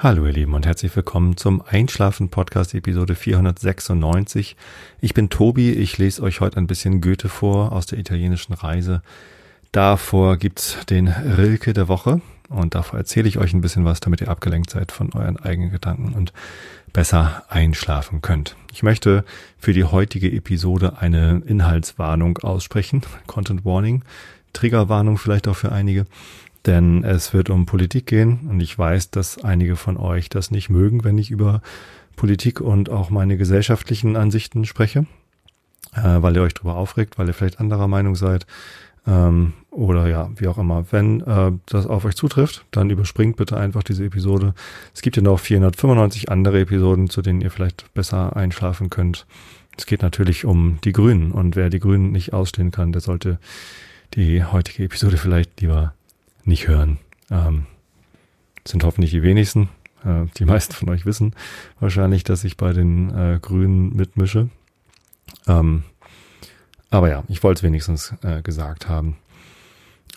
Hallo ihr Lieben und herzlich willkommen zum Einschlafen Podcast Episode 496. Ich bin Tobi, ich lese euch heute ein bisschen Goethe vor aus der italienischen Reise. Davor gibt's den Rilke der Woche und davor erzähle ich euch ein bisschen was, damit ihr abgelenkt seid von euren eigenen Gedanken und besser einschlafen könnt. Ich möchte für die heutige Episode eine Inhaltswarnung aussprechen, Content Warning, Triggerwarnung vielleicht auch für einige denn es wird um Politik gehen und ich weiß, dass einige von euch das nicht mögen, wenn ich über Politik und auch meine gesellschaftlichen Ansichten spreche, äh, weil ihr euch darüber aufregt, weil ihr vielleicht anderer Meinung seid ähm, oder ja, wie auch immer. Wenn äh, das auf euch zutrifft, dann überspringt bitte einfach diese Episode. Es gibt ja noch 495 andere Episoden, zu denen ihr vielleicht besser einschlafen könnt. Es geht natürlich um die Grünen und wer die Grünen nicht ausstehen kann, der sollte die heutige Episode vielleicht lieber nicht hören. Ähm, sind hoffentlich die wenigsten. Äh, die meisten von euch wissen wahrscheinlich, dass ich bei den äh, Grünen mitmische. Ähm, aber ja, ich wollte es wenigstens äh, gesagt haben.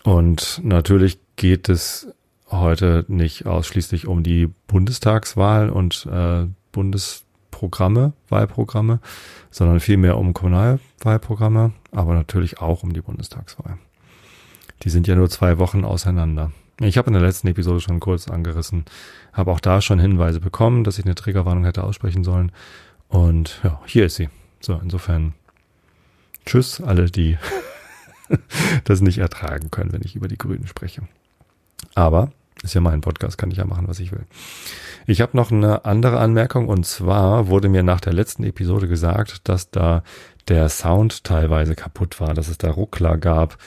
Und natürlich geht es heute nicht ausschließlich um die Bundestagswahl und äh, Bundesprogramme, Wahlprogramme, sondern vielmehr um Kommunalwahlprogramme, aber natürlich auch um die Bundestagswahl. Die sind ja nur zwei Wochen auseinander. Ich habe in der letzten Episode schon kurz angerissen, habe auch da schon Hinweise bekommen, dass ich eine Triggerwarnung hätte aussprechen sollen. Und ja, hier ist sie. So, insofern tschüss alle, die das nicht ertragen können, wenn ich über die Grünen spreche. Aber ist ja mein Podcast, kann ich ja machen, was ich will. Ich habe noch eine andere Anmerkung und zwar wurde mir nach der letzten Episode gesagt, dass da der Sound teilweise kaputt war, dass es da Ruckler gab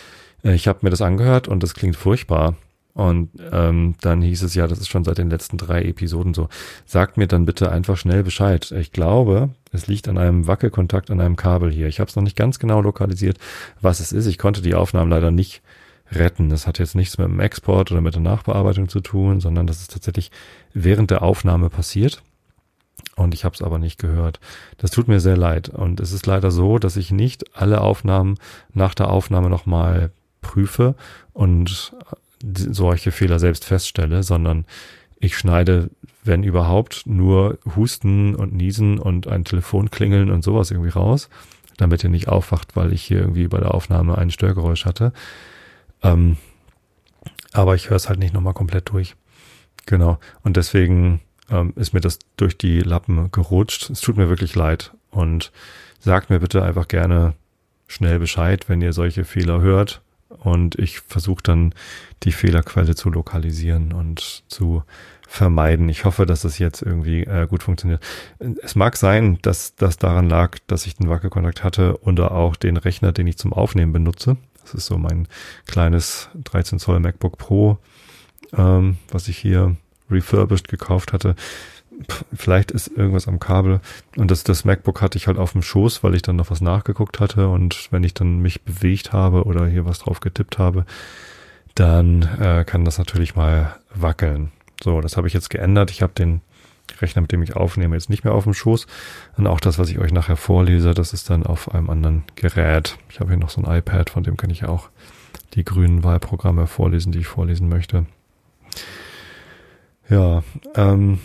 ich habe mir das angehört und das klingt furchtbar. Und ähm, dann hieß es ja, das ist schon seit den letzten drei Episoden so. Sagt mir dann bitte einfach schnell Bescheid. Ich glaube, es liegt an einem Wackelkontakt an einem Kabel hier. Ich habe es noch nicht ganz genau lokalisiert, was es ist. Ich konnte die Aufnahmen leider nicht retten. Das hat jetzt nichts mit dem Export oder mit der Nachbearbeitung zu tun, sondern das ist tatsächlich während der Aufnahme passiert. Und ich habe es aber nicht gehört. Das tut mir sehr leid. Und es ist leider so, dass ich nicht alle Aufnahmen nach der Aufnahme nochmal prüfe und solche Fehler selbst feststelle, sondern ich schneide, wenn überhaupt, nur Husten und Niesen und ein Telefon klingeln und sowas irgendwie raus, damit ihr nicht aufwacht, weil ich hier irgendwie bei der Aufnahme ein Störgeräusch hatte. Ähm, aber ich höre es halt nicht nochmal komplett durch. Genau. Und deswegen ähm, ist mir das durch die Lappen gerutscht. Es tut mir wirklich leid. Und sagt mir bitte einfach gerne schnell Bescheid, wenn ihr solche Fehler hört und ich versuche dann die Fehlerquelle zu lokalisieren und zu vermeiden. Ich hoffe, dass das jetzt irgendwie äh, gut funktioniert. Es mag sein, dass das daran lag, dass ich den Wackelkontakt hatte oder auch den Rechner, den ich zum Aufnehmen benutze. Das ist so mein kleines 13 Zoll MacBook Pro, ähm, was ich hier refurbished gekauft hatte vielleicht ist irgendwas am Kabel. Und das, das MacBook hatte ich halt auf dem Schoß, weil ich dann noch was nachgeguckt hatte. Und wenn ich dann mich bewegt habe oder hier was drauf getippt habe, dann äh, kann das natürlich mal wackeln. So, das habe ich jetzt geändert. Ich habe den Rechner, mit dem ich aufnehme, jetzt nicht mehr auf dem Schoß. Und auch das, was ich euch nachher vorlese, das ist dann auf einem anderen Gerät. Ich habe hier noch so ein iPad, von dem kann ich auch die grünen Wahlprogramme vorlesen, die ich vorlesen möchte. Ja, ähm,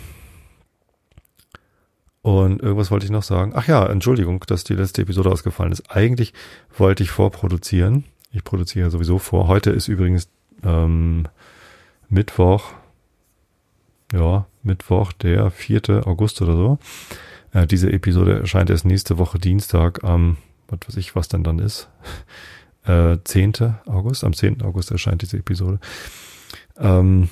und irgendwas wollte ich noch sagen. Ach ja, Entschuldigung, dass die letzte Episode ausgefallen ist. Eigentlich wollte ich vorproduzieren. Ich produziere sowieso vor. Heute ist übrigens ähm, Mittwoch. Ja, Mittwoch, der 4. August oder so. Äh, diese Episode erscheint erst nächste Woche Dienstag am, was weiß ich, was denn dann ist. Äh, 10. August. Am 10. August erscheint diese Episode. Ähm,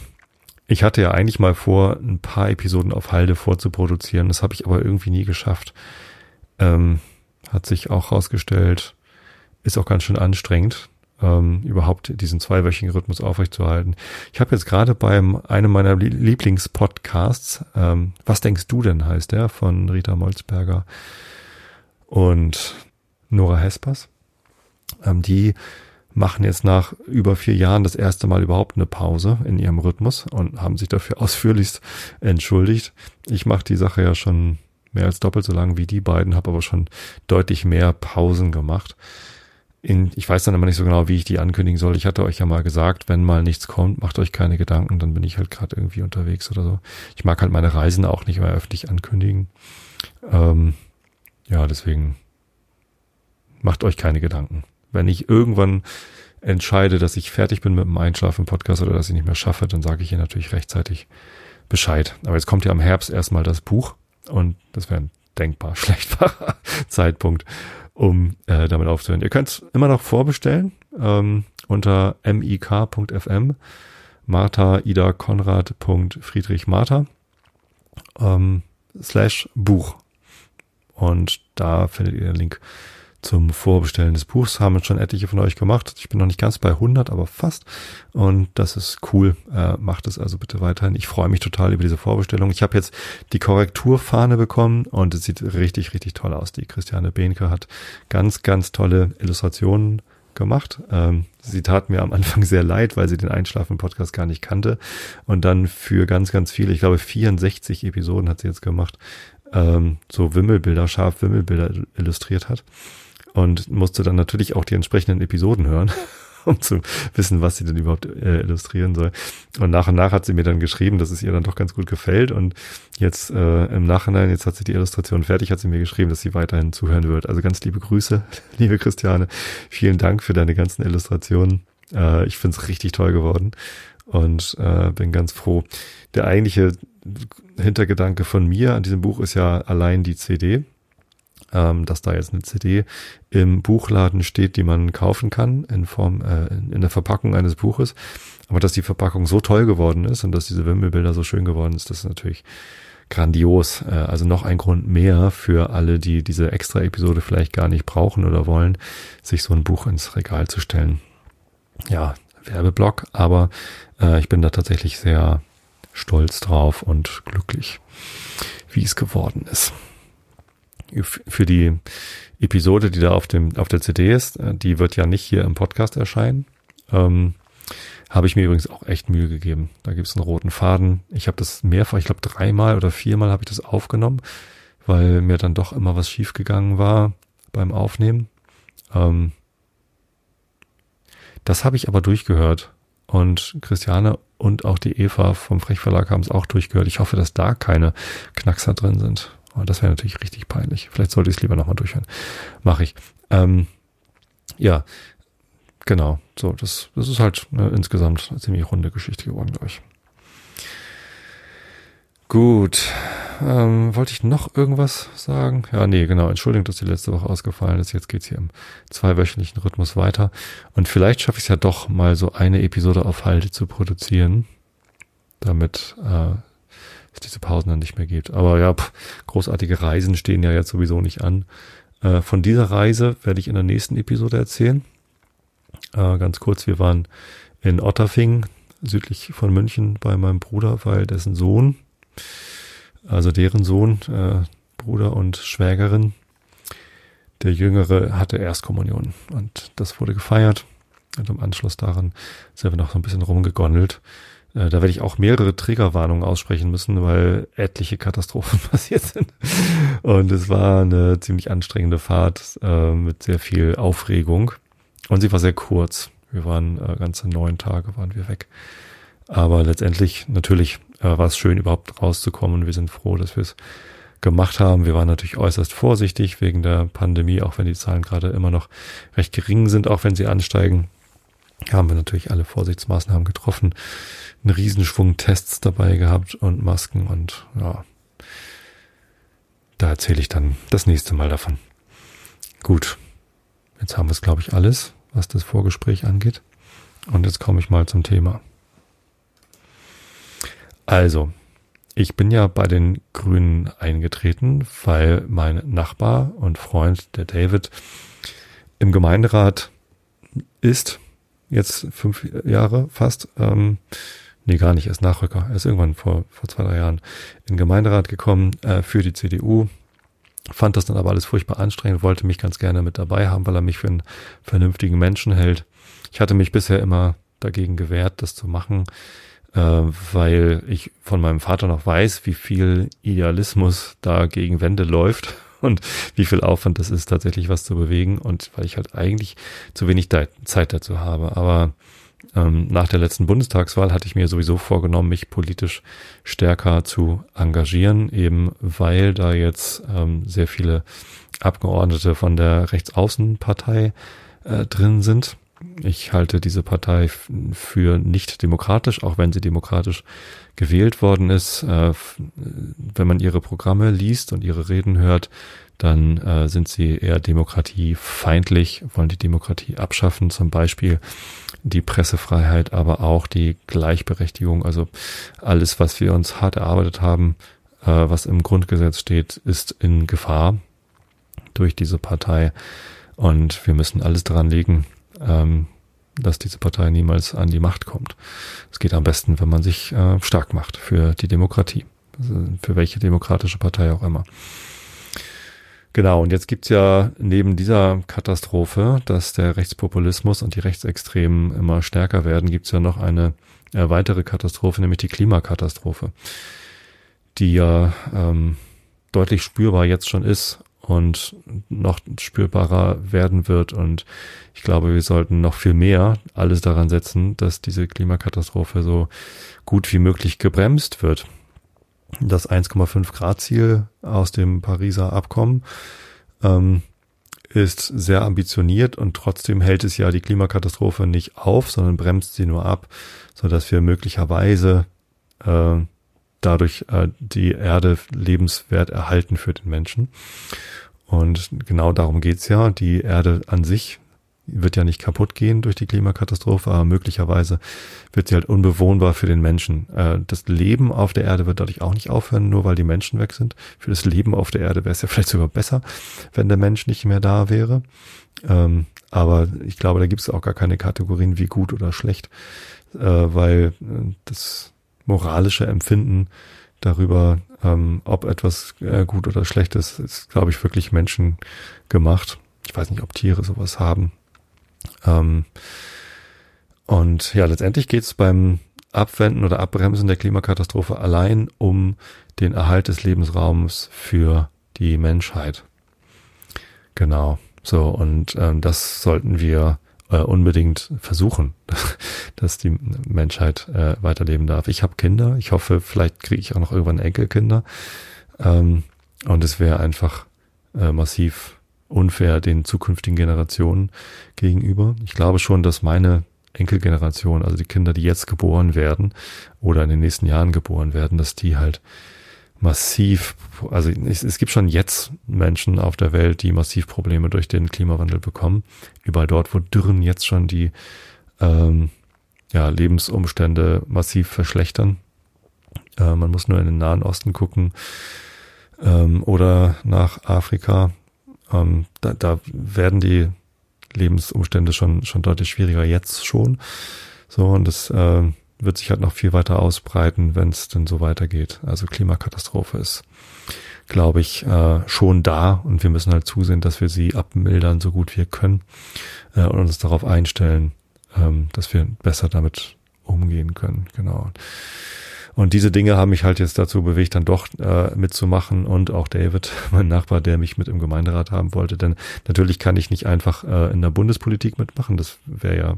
ich hatte ja eigentlich mal vor, ein paar Episoden auf Halde vorzuproduzieren. Das habe ich aber irgendwie nie geschafft. Ähm, hat sich auch rausgestellt, ist auch ganz schön anstrengend, ähm, überhaupt diesen zweiwöchigen Rhythmus aufrechtzuerhalten. Ich habe jetzt gerade beim einem meiner Lieblingspodcasts, ähm, Was denkst du denn, heißt der, von Rita Molzberger und Nora Hespers. Ähm, die machen jetzt nach über vier Jahren das erste Mal überhaupt eine Pause in ihrem Rhythmus und haben sich dafür ausführlichst entschuldigt. Ich mache die Sache ja schon mehr als doppelt so lang wie die beiden, habe aber schon deutlich mehr Pausen gemacht. in, ich weiß dann immer nicht so genau, wie ich die ankündigen soll. Ich hatte euch ja mal gesagt, wenn mal nichts kommt, macht euch keine Gedanken, dann bin ich halt gerade irgendwie unterwegs oder so. Ich mag halt meine Reisen auch nicht mehr öffentlich ankündigen. Ähm, ja, deswegen macht euch keine Gedanken. Wenn ich irgendwann entscheide, dass ich fertig bin mit dem Einschlafen Podcast oder dass ich nicht mehr schaffe, dann sage ich ihr natürlich rechtzeitig Bescheid. Aber jetzt kommt ja im Herbst erstmal das Buch und das wäre ein denkbar schlechtbarer Zeitpunkt, um äh, damit aufzuhören. Ihr könnt immer noch vorbestellen ähm, unter mik.fm Martha Ida Konrad Friedrich Martha ähm, slash Buch. Und da findet ihr den Link zum Vorbestellen des Buchs. Haben schon etliche von euch gemacht. Ich bin noch nicht ganz bei 100, aber fast. Und das ist cool. Äh, macht es also bitte weiterhin. Ich freue mich total über diese Vorbestellung. Ich habe jetzt die Korrekturfahne bekommen und es sieht richtig, richtig toll aus. Die Christiane Behnke hat ganz, ganz tolle Illustrationen gemacht. Ähm, sie tat mir am Anfang sehr leid, weil sie den Einschlafen-Podcast gar nicht kannte. Und dann für ganz, ganz viele, ich glaube 64 Episoden hat sie jetzt gemacht, ähm, so Wimmelbilder, scharf Wimmelbilder illustriert hat und musste dann natürlich auch die entsprechenden Episoden hören, um zu wissen, was sie denn überhaupt äh, illustrieren soll. Und nach und nach hat sie mir dann geschrieben, dass es ihr dann doch ganz gut gefällt. Und jetzt äh, im Nachhinein, jetzt hat sie die Illustration fertig, hat sie mir geschrieben, dass sie weiterhin zuhören wird. Also ganz liebe Grüße, liebe Christiane. Vielen Dank für deine ganzen Illustrationen. Äh, ich finde es richtig toll geworden und äh, bin ganz froh. Der eigentliche Hintergedanke von mir an diesem Buch ist ja allein die CD ähm, dass da jetzt eine CD im Buchladen steht, die man kaufen kann in Form äh, in der Verpackung eines Buches. Aber dass die Verpackung so toll geworden ist und dass diese Wimmelbilder so schön geworden ist, das ist natürlich grandios. Äh, also noch ein Grund mehr für alle, die diese extra Episode vielleicht gar nicht brauchen oder wollen, sich so ein Buch ins Regal zu stellen. Ja, Werbeblock, aber äh, ich bin da tatsächlich sehr stolz drauf und glücklich, wie es geworden ist für die Episode, die da auf dem auf der CD ist, äh, die wird ja nicht hier im Podcast erscheinen. Ähm, habe ich mir übrigens auch echt Mühe gegeben. Da gibt es einen roten Faden. Ich habe das mehrfach, ich glaube dreimal oder viermal habe ich das aufgenommen, weil mir dann doch immer was schiefgegangen war beim Aufnehmen. Ähm, das habe ich aber durchgehört. Und Christiane und auch die Eva vom Frechverlag haben es auch durchgehört. Ich hoffe, dass da keine Knackser drin sind. Oh, das wäre natürlich richtig peinlich. Vielleicht sollte ich es lieber nochmal durchhören. Mache ich. Ähm, ja, genau. So, das, das ist halt ne, insgesamt eine ziemlich runde Geschichte geworden, glaube ich. Gut. Ähm, wollte ich noch irgendwas sagen? Ja, nee, genau. Entschuldigung, dass die letzte Woche ausgefallen ist. Jetzt geht's hier im zweiwöchentlichen Rhythmus weiter. Und vielleicht schaffe ich es ja doch mal so eine Episode auf Halte zu produzieren, damit äh, es diese Pausen dann nicht mehr gibt. Aber ja, pff, großartige Reisen stehen ja jetzt sowieso nicht an. Äh, von dieser Reise werde ich in der nächsten Episode erzählen. Äh, ganz kurz, wir waren in Otterfing, südlich von München, bei meinem Bruder, weil dessen Sohn, also deren Sohn, äh, Bruder und Schwägerin, der Jüngere hatte Erstkommunion und das wurde gefeiert. Und im Anschluss daran sind wir noch so ein bisschen rumgegondelt. Äh, da werde ich auch mehrere Triggerwarnungen aussprechen müssen, weil etliche Katastrophen passiert sind. Und es war eine ziemlich anstrengende Fahrt äh, mit sehr viel Aufregung. Und sie war sehr kurz. Wir waren äh, ganze neun Tage waren wir weg. Aber letztendlich, natürlich äh, war es schön, überhaupt rauszukommen. Wir sind froh, dass wir es gemacht haben. Wir waren natürlich äußerst vorsichtig wegen der Pandemie, auch wenn die Zahlen gerade immer noch recht gering sind, auch wenn sie ansteigen haben wir natürlich alle Vorsichtsmaßnahmen getroffen, einen Riesenschwung Tests dabei gehabt und Masken und ja, da erzähle ich dann das nächste Mal davon. Gut, jetzt haben wir es, glaube ich, alles, was das Vorgespräch angeht. Und jetzt komme ich mal zum Thema. Also, ich bin ja bei den Grünen eingetreten, weil mein Nachbar und Freund, der David, im Gemeinderat ist jetzt fünf Jahre fast. Ähm, nee, gar nicht, er ist Nachrücker. Er ist irgendwann vor, vor zwei, drei Jahren in den Gemeinderat gekommen äh, für die CDU. Fand das dann aber alles furchtbar anstrengend, wollte mich ganz gerne mit dabei haben, weil er mich für einen vernünftigen Menschen hält. Ich hatte mich bisher immer dagegen gewehrt, das zu machen, äh, weil ich von meinem Vater noch weiß, wie viel Idealismus da gegen Wände läuft und wie viel Aufwand das ist, tatsächlich was zu bewegen und weil ich halt eigentlich zu wenig Zeit dazu habe. Aber ähm, nach der letzten Bundestagswahl hatte ich mir sowieso vorgenommen, mich politisch stärker zu engagieren, eben weil da jetzt ähm, sehr viele Abgeordnete von der Rechtsaußenpartei äh, drin sind. Ich halte diese Partei für nicht demokratisch, auch wenn sie demokratisch gewählt worden ist. Äh, wenn man ihre Programme liest und ihre Reden hört, dann äh, sind sie eher demokratiefeindlich, wollen die Demokratie abschaffen, zum Beispiel die Pressefreiheit, aber auch die Gleichberechtigung. Also alles, was wir uns hart erarbeitet haben, äh, was im Grundgesetz steht, ist in Gefahr durch diese Partei. Und wir müssen alles daran legen, ähm, dass diese Partei niemals an die Macht kommt. Es geht am besten, wenn man sich äh, stark macht für die Demokratie, also für welche demokratische Partei auch immer. Genau, und jetzt gibt's ja neben dieser Katastrophe, dass der Rechtspopulismus und die Rechtsextremen immer stärker werden, gibt's ja noch eine äh, weitere Katastrophe, nämlich die Klimakatastrophe, die ja ähm, deutlich spürbar jetzt schon ist und noch spürbarer werden wird. Und ich glaube, wir sollten noch viel mehr alles daran setzen, dass diese Klimakatastrophe so gut wie möglich gebremst wird das 1,5 Grad Ziel aus dem Pariser Abkommen ähm, ist sehr ambitioniert und trotzdem hält es ja die Klimakatastrophe nicht auf, sondern bremst sie nur ab, so dass wir möglicherweise äh, dadurch äh, die Erde lebenswert erhalten für den Menschen. Und genau darum geht's ja. Die Erde an sich wird ja nicht kaputt gehen durch die Klimakatastrophe, aber möglicherweise wird sie halt unbewohnbar für den Menschen. Äh, das Leben auf der Erde wird dadurch auch nicht aufhören, nur weil die Menschen weg sind. Für das Leben auf der Erde wäre es ja vielleicht sogar besser, wenn der Mensch nicht mehr da wäre. Ähm, aber ich glaube, da gibt es auch gar keine Kategorien wie gut oder schlecht, äh, weil äh, das moralische Empfinden darüber, ähm, ob etwas gut oder schlecht ist, ist, glaube ich, wirklich Menschen gemacht. Ich weiß nicht, ob Tiere sowas haben. Ähm, und ja, letztendlich geht es beim Abwenden oder Abbremsen der Klimakatastrophe allein um den Erhalt des Lebensraums für die Menschheit. Genau. So, und ähm, das sollten wir äh, unbedingt versuchen, dass die Menschheit äh, weiterleben darf. Ich habe Kinder, ich hoffe, vielleicht kriege ich auch noch irgendwann Enkelkinder. Ähm, und es wäre einfach äh, massiv unfair den zukünftigen Generationen gegenüber. Ich glaube schon, dass meine Enkelgeneration, also die Kinder, die jetzt geboren werden oder in den nächsten Jahren geboren werden, dass die halt massiv, also es, es gibt schon jetzt Menschen auf der Welt, die massiv Probleme durch den Klimawandel bekommen. Überall dort, wo Dürren jetzt schon die ähm, ja, Lebensumstände massiv verschlechtern. Äh, man muss nur in den Nahen Osten gucken ähm, oder nach Afrika, ähm, da, da werden die Lebensumstände schon, schon deutlich schwieriger jetzt schon. So, und das äh, wird sich halt noch viel weiter ausbreiten, wenn es denn so weitergeht. Also Klimakatastrophe ist, glaube ich, äh, schon da und wir müssen halt zusehen, dass wir sie abmildern, so gut wir können äh, und uns darauf einstellen, ähm, dass wir besser damit umgehen können. Genau. Und diese Dinge haben mich halt jetzt dazu bewegt, dann doch äh, mitzumachen und auch David, mein Nachbar, der mich mit im Gemeinderat haben wollte. Denn natürlich kann ich nicht einfach äh, in der Bundespolitik mitmachen. Das wäre ja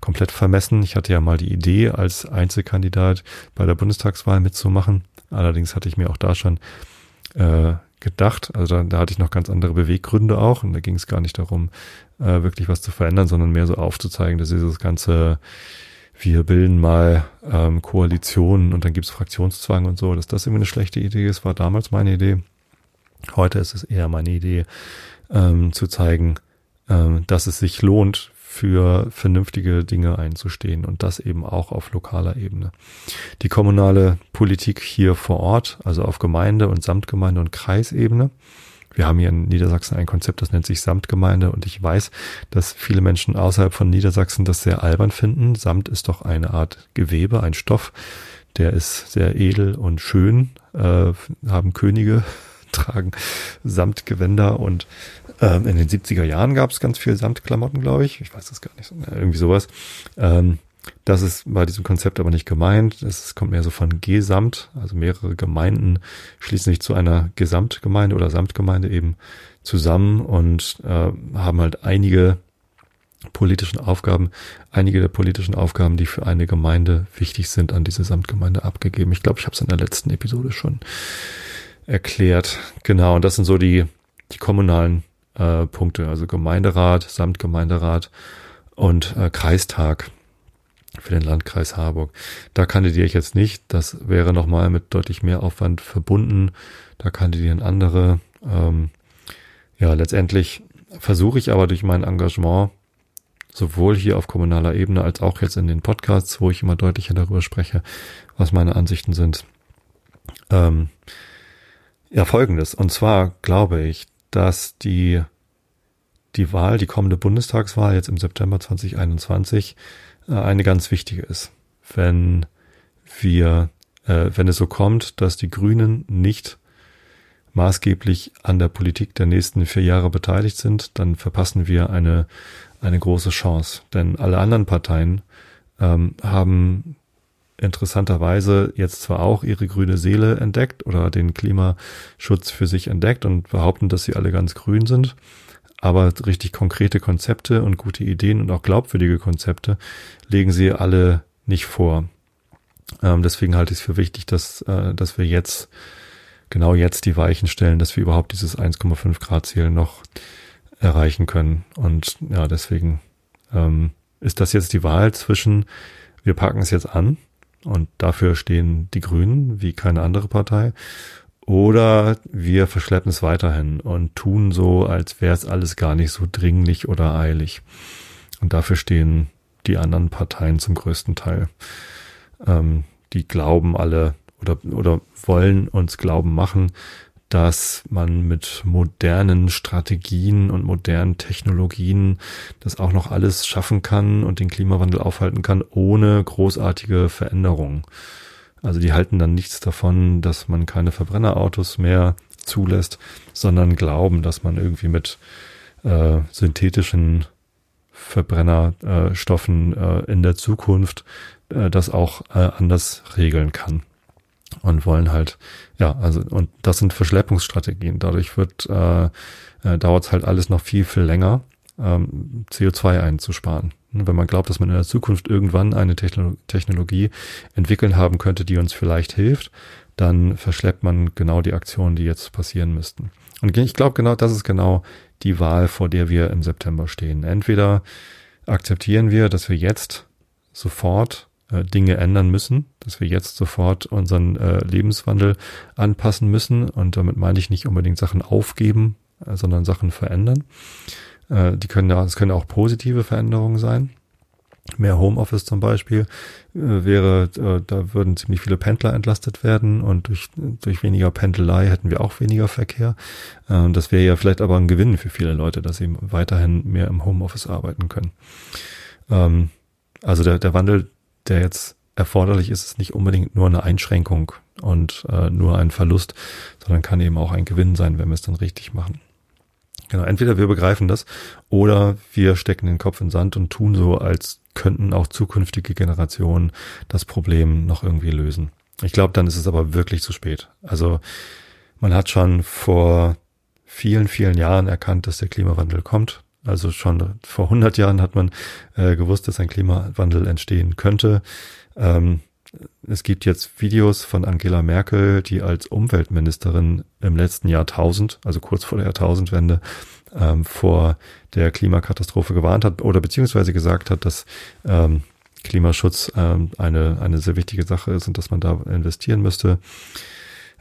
komplett vermessen. Ich hatte ja mal die Idee, als Einzelkandidat bei der Bundestagswahl mitzumachen. Allerdings hatte ich mir auch da schon äh, gedacht. Also da, da hatte ich noch ganz andere Beweggründe auch. Und da ging es gar nicht darum, äh, wirklich was zu verändern, sondern mehr so aufzuzeigen, dass dieses ganze wir bilden mal ähm, Koalitionen und dann gibt's Fraktionszwang und so, dass das irgendwie eine schlechte Idee ist, war damals meine Idee. Heute ist es eher meine Idee, ähm, zu zeigen, ähm, dass es sich lohnt, für vernünftige Dinge einzustehen und das eben auch auf lokaler Ebene. Die kommunale Politik hier vor Ort, also auf Gemeinde und Samtgemeinde und Kreisebene, wir haben hier in Niedersachsen ein Konzept, das nennt sich Samtgemeinde und ich weiß, dass viele Menschen außerhalb von Niedersachsen das sehr albern finden. Samt ist doch eine Art Gewebe, ein Stoff, der ist sehr edel und schön, äh, haben Könige, tragen Samtgewänder und ähm, in den 70er Jahren gab es ganz viel Samtklamotten, glaube ich. Ich weiß das gar nicht, irgendwie sowas. Ähm, Das ist bei diesem Konzept aber nicht gemeint. Es kommt mehr so von Gesamt, also mehrere Gemeinden schließen sich zu einer Gesamtgemeinde oder Samtgemeinde eben zusammen und äh, haben halt einige politischen Aufgaben, einige der politischen Aufgaben, die für eine Gemeinde wichtig sind, an diese Samtgemeinde abgegeben. Ich glaube, ich habe es in der letzten Episode schon erklärt. Genau, und das sind so die, die kommunalen äh, Punkte, also Gemeinderat, Samtgemeinderat und äh, Kreistag für den Landkreis Harburg. Da kandidiere ich jetzt nicht. Das wäre nochmal mit deutlich mehr Aufwand verbunden. Da kandidieren andere. Ähm, ja, letztendlich versuche ich aber durch mein Engagement sowohl hier auf kommunaler Ebene als auch jetzt in den Podcasts, wo ich immer deutlicher darüber spreche, was meine Ansichten sind. Ähm, ja, folgendes. Und zwar glaube ich, dass die, die Wahl, die kommende Bundestagswahl jetzt im September 2021 äh, eine ganz wichtige ist. Wenn wir, äh, wenn es so kommt, dass die Grünen nicht maßgeblich an der Politik der nächsten vier Jahre beteiligt sind, dann verpassen wir eine eine große Chance. Denn alle anderen Parteien ähm, haben interessanterweise jetzt zwar auch ihre grüne Seele entdeckt oder den Klimaschutz für sich entdeckt und behaupten, dass sie alle ganz grün sind, aber richtig konkrete Konzepte und gute Ideen und auch glaubwürdige Konzepte legen sie alle nicht vor. Ähm, deswegen halte ich es für wichtig, dass, äh, dass wir jetzt, genau jetzt die Weichen stellen, dass wir überhaupt dieses 1,5 Grad Ziel noch erreichen können. Und ja, deswegen ähm, ist das jetzt die Wahl zwischen, wir packen es jetzt an und dafür stehen die Grünen wie keine andere Partei, oder wir verschleppen es weiterhin und tun so, als wäre es alles gar nicht so dringlich oder eilig. Und dafür stehen die anderen Parteien zum größten Teil. Ähm, die glauben alle oder, oder wollen uns glauben machen, dass man mit modernen Strategien und modernen Technologien das auch noch alles schaffen kann und den Klimawandel aufhalten kann, ohne großartige Veränderungen. Also die halten dann nichts davon, dass man keine Verbrennerautos mehr zulässt, sondern glauben, dass man irgendwie mit äh, synthetischen Verbrennerstoffen äh, in der Zukunft äh, das auch äh, anders regeln kann und wollen halt, ja, also, und das sind Verschleppungsstrategien. Dadurch wird, äh, äh, dauert es halt alles noch viel, viel länger, ähm, CO2 einzusparen. Wenn man glaubt, dass man in der Zukunft irgendwann eine Technologie entwickeln haben könnte, die uns vielleicht hilft, dann verschleppt man genau die Aktionen, die jetzt passieren müssten. Und ich glaube genau, das ist genau die Wahl, vor der wir im September stehen. Entweder akzeptieren wir, dass wir jetzt sofort äh, Dinge ändern müssen, dass wir jetzt sofort unseren äh, Lebenswandel anpassen müssen. Und damit meine ich nicht unbedingt Sachen aufgeben, äh, sondern Sachen verändern. Äh, die können ja, es können auch positive Veränderungen sein. Mehr Homeoffice zum Beispiel äh, wäre, äh, da würden ziemlich viele Pendler entlastet werden und durch, durch weniger Pendelei hätten wir auch weniger Verkehr. Äh, das wäre ja vielleicht aber ein Gewinn für viele Leute, dass sie weiterhin mehr im Homeoffice arbeiten können. Ähm, also der, der Wandel der jetzt erforderlich ist, ist nicht unbedingt nur eine Einschränkung und äh, nur ein Verlust, sondern kann eben auch ein Gewinn sein, wenn wir es dann richtig machen. Genau, entweder wir begreifen das oder wir stecken den Kopf in Sand und tun so, als könnten auch zukünftige Generationen das Problem noch irgendwie lösen. Ich glaube, dann ist es aber wirklich zu spät. Also man hat schon vor vielen, vielen Jahren erkannt, dass der Klimawandel kommt. Also schon vor 100 Jahren hat man äh, gewusst, dass ein Klimawandel entstehen könnte. Ähm, es gibt jetzt Videos von Angela Merkel, die als Umweltministerin im letzten Jahrtausend, also kurz vor der Jahrtausendwende, ähm, vor der Klimakatastrophe gewarnt hat oder beziehungsweise gesagt hat, dass ähm, Klimaschutz ähm, eine, eine sehr wichtige Sache ist und dass man da investieren müsste.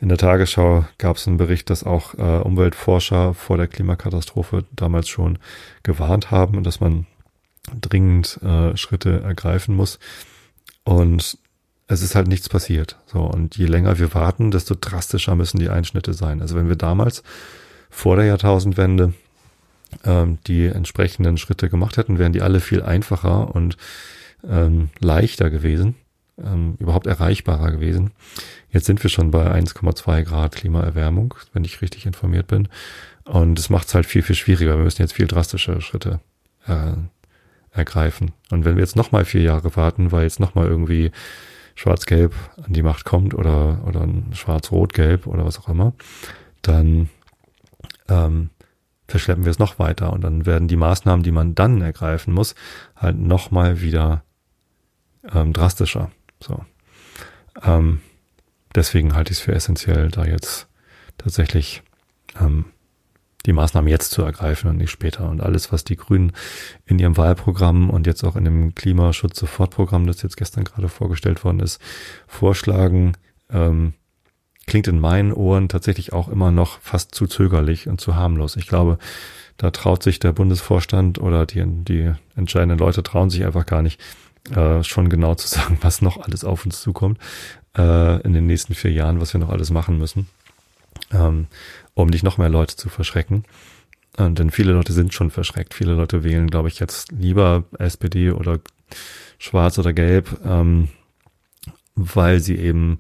In der Tagesschau gab es einen Bericht, dass auch äh, Umweltforscher vor der Klimakatastrophe damals schon gewarnt haben dass man dringend äh, Schritte ergreifen muss. Und es ist halt nichts passiert. So, und je länger wir warten, desto drastischer müssen die Einschnitte sein. Also wenn wir damals vor der Jahrtausendwende ähm, die entsprechenden Schritte gemacht hätten, wären die alle viel einfacher und ähm, leichter gewesen, ähm, überhaupt erreichbarer gewesen. Jetzt sind wir schon bei 1,2 Grad Klimaerwärmung, wenn ich richtig informiert bin. Und es macht es halt viel, viel schwieriger. Wir müssen jetzt viel drastischere Schritte äh, ergreifen. Und wenn wir jetzt nochmal vier Jahre warten, weil jetzt nochmal irgendwie Schwarz-Gelb an die Macht kommt oder, oder ein Schwarz-Rot-Gelb oder was auch immer, dann ähm, verschleppen wir es noch weiter und dann werden die Maßnahmen, die man dann ergreifen muss, halt nochmal wieder ähm, drastischer. So. Ähm, deswegen halte ich es für essentiell, da jetzt tatsächlich ähm, die Maßnahmen jetzt zu ergreifen und nicht später. Und alles, was die Grünen in ihrem Wahlprogramm und jetzt auch in dem Klimaschutz-Sofortprogramm, das jetzt gestern gerade vorgestellt worden ist, vorschlagen, ähm, klingt in meinen Ohren tatsächlich auch immer noch fast zu zögerlich und zu harmlos. Ich glaube, da traut sich der Bundesvorstand oder die, die entscheidenden Leute trauen sich einfach gar nicht, äh, schon genau zu sagen, was noch alles auf uns zukommt äh, in den nächsten vier Jahren, was wir noch alles machen müssen, ähm, um nicht noch mehr Leute zu verschrecken. Und äh, denn viele Leute sind schon verschreckt. Viele Leute wählen, glaube ich, jetzt lieber SPD oder Schwarz oder Gelb, ähm, weil sie eben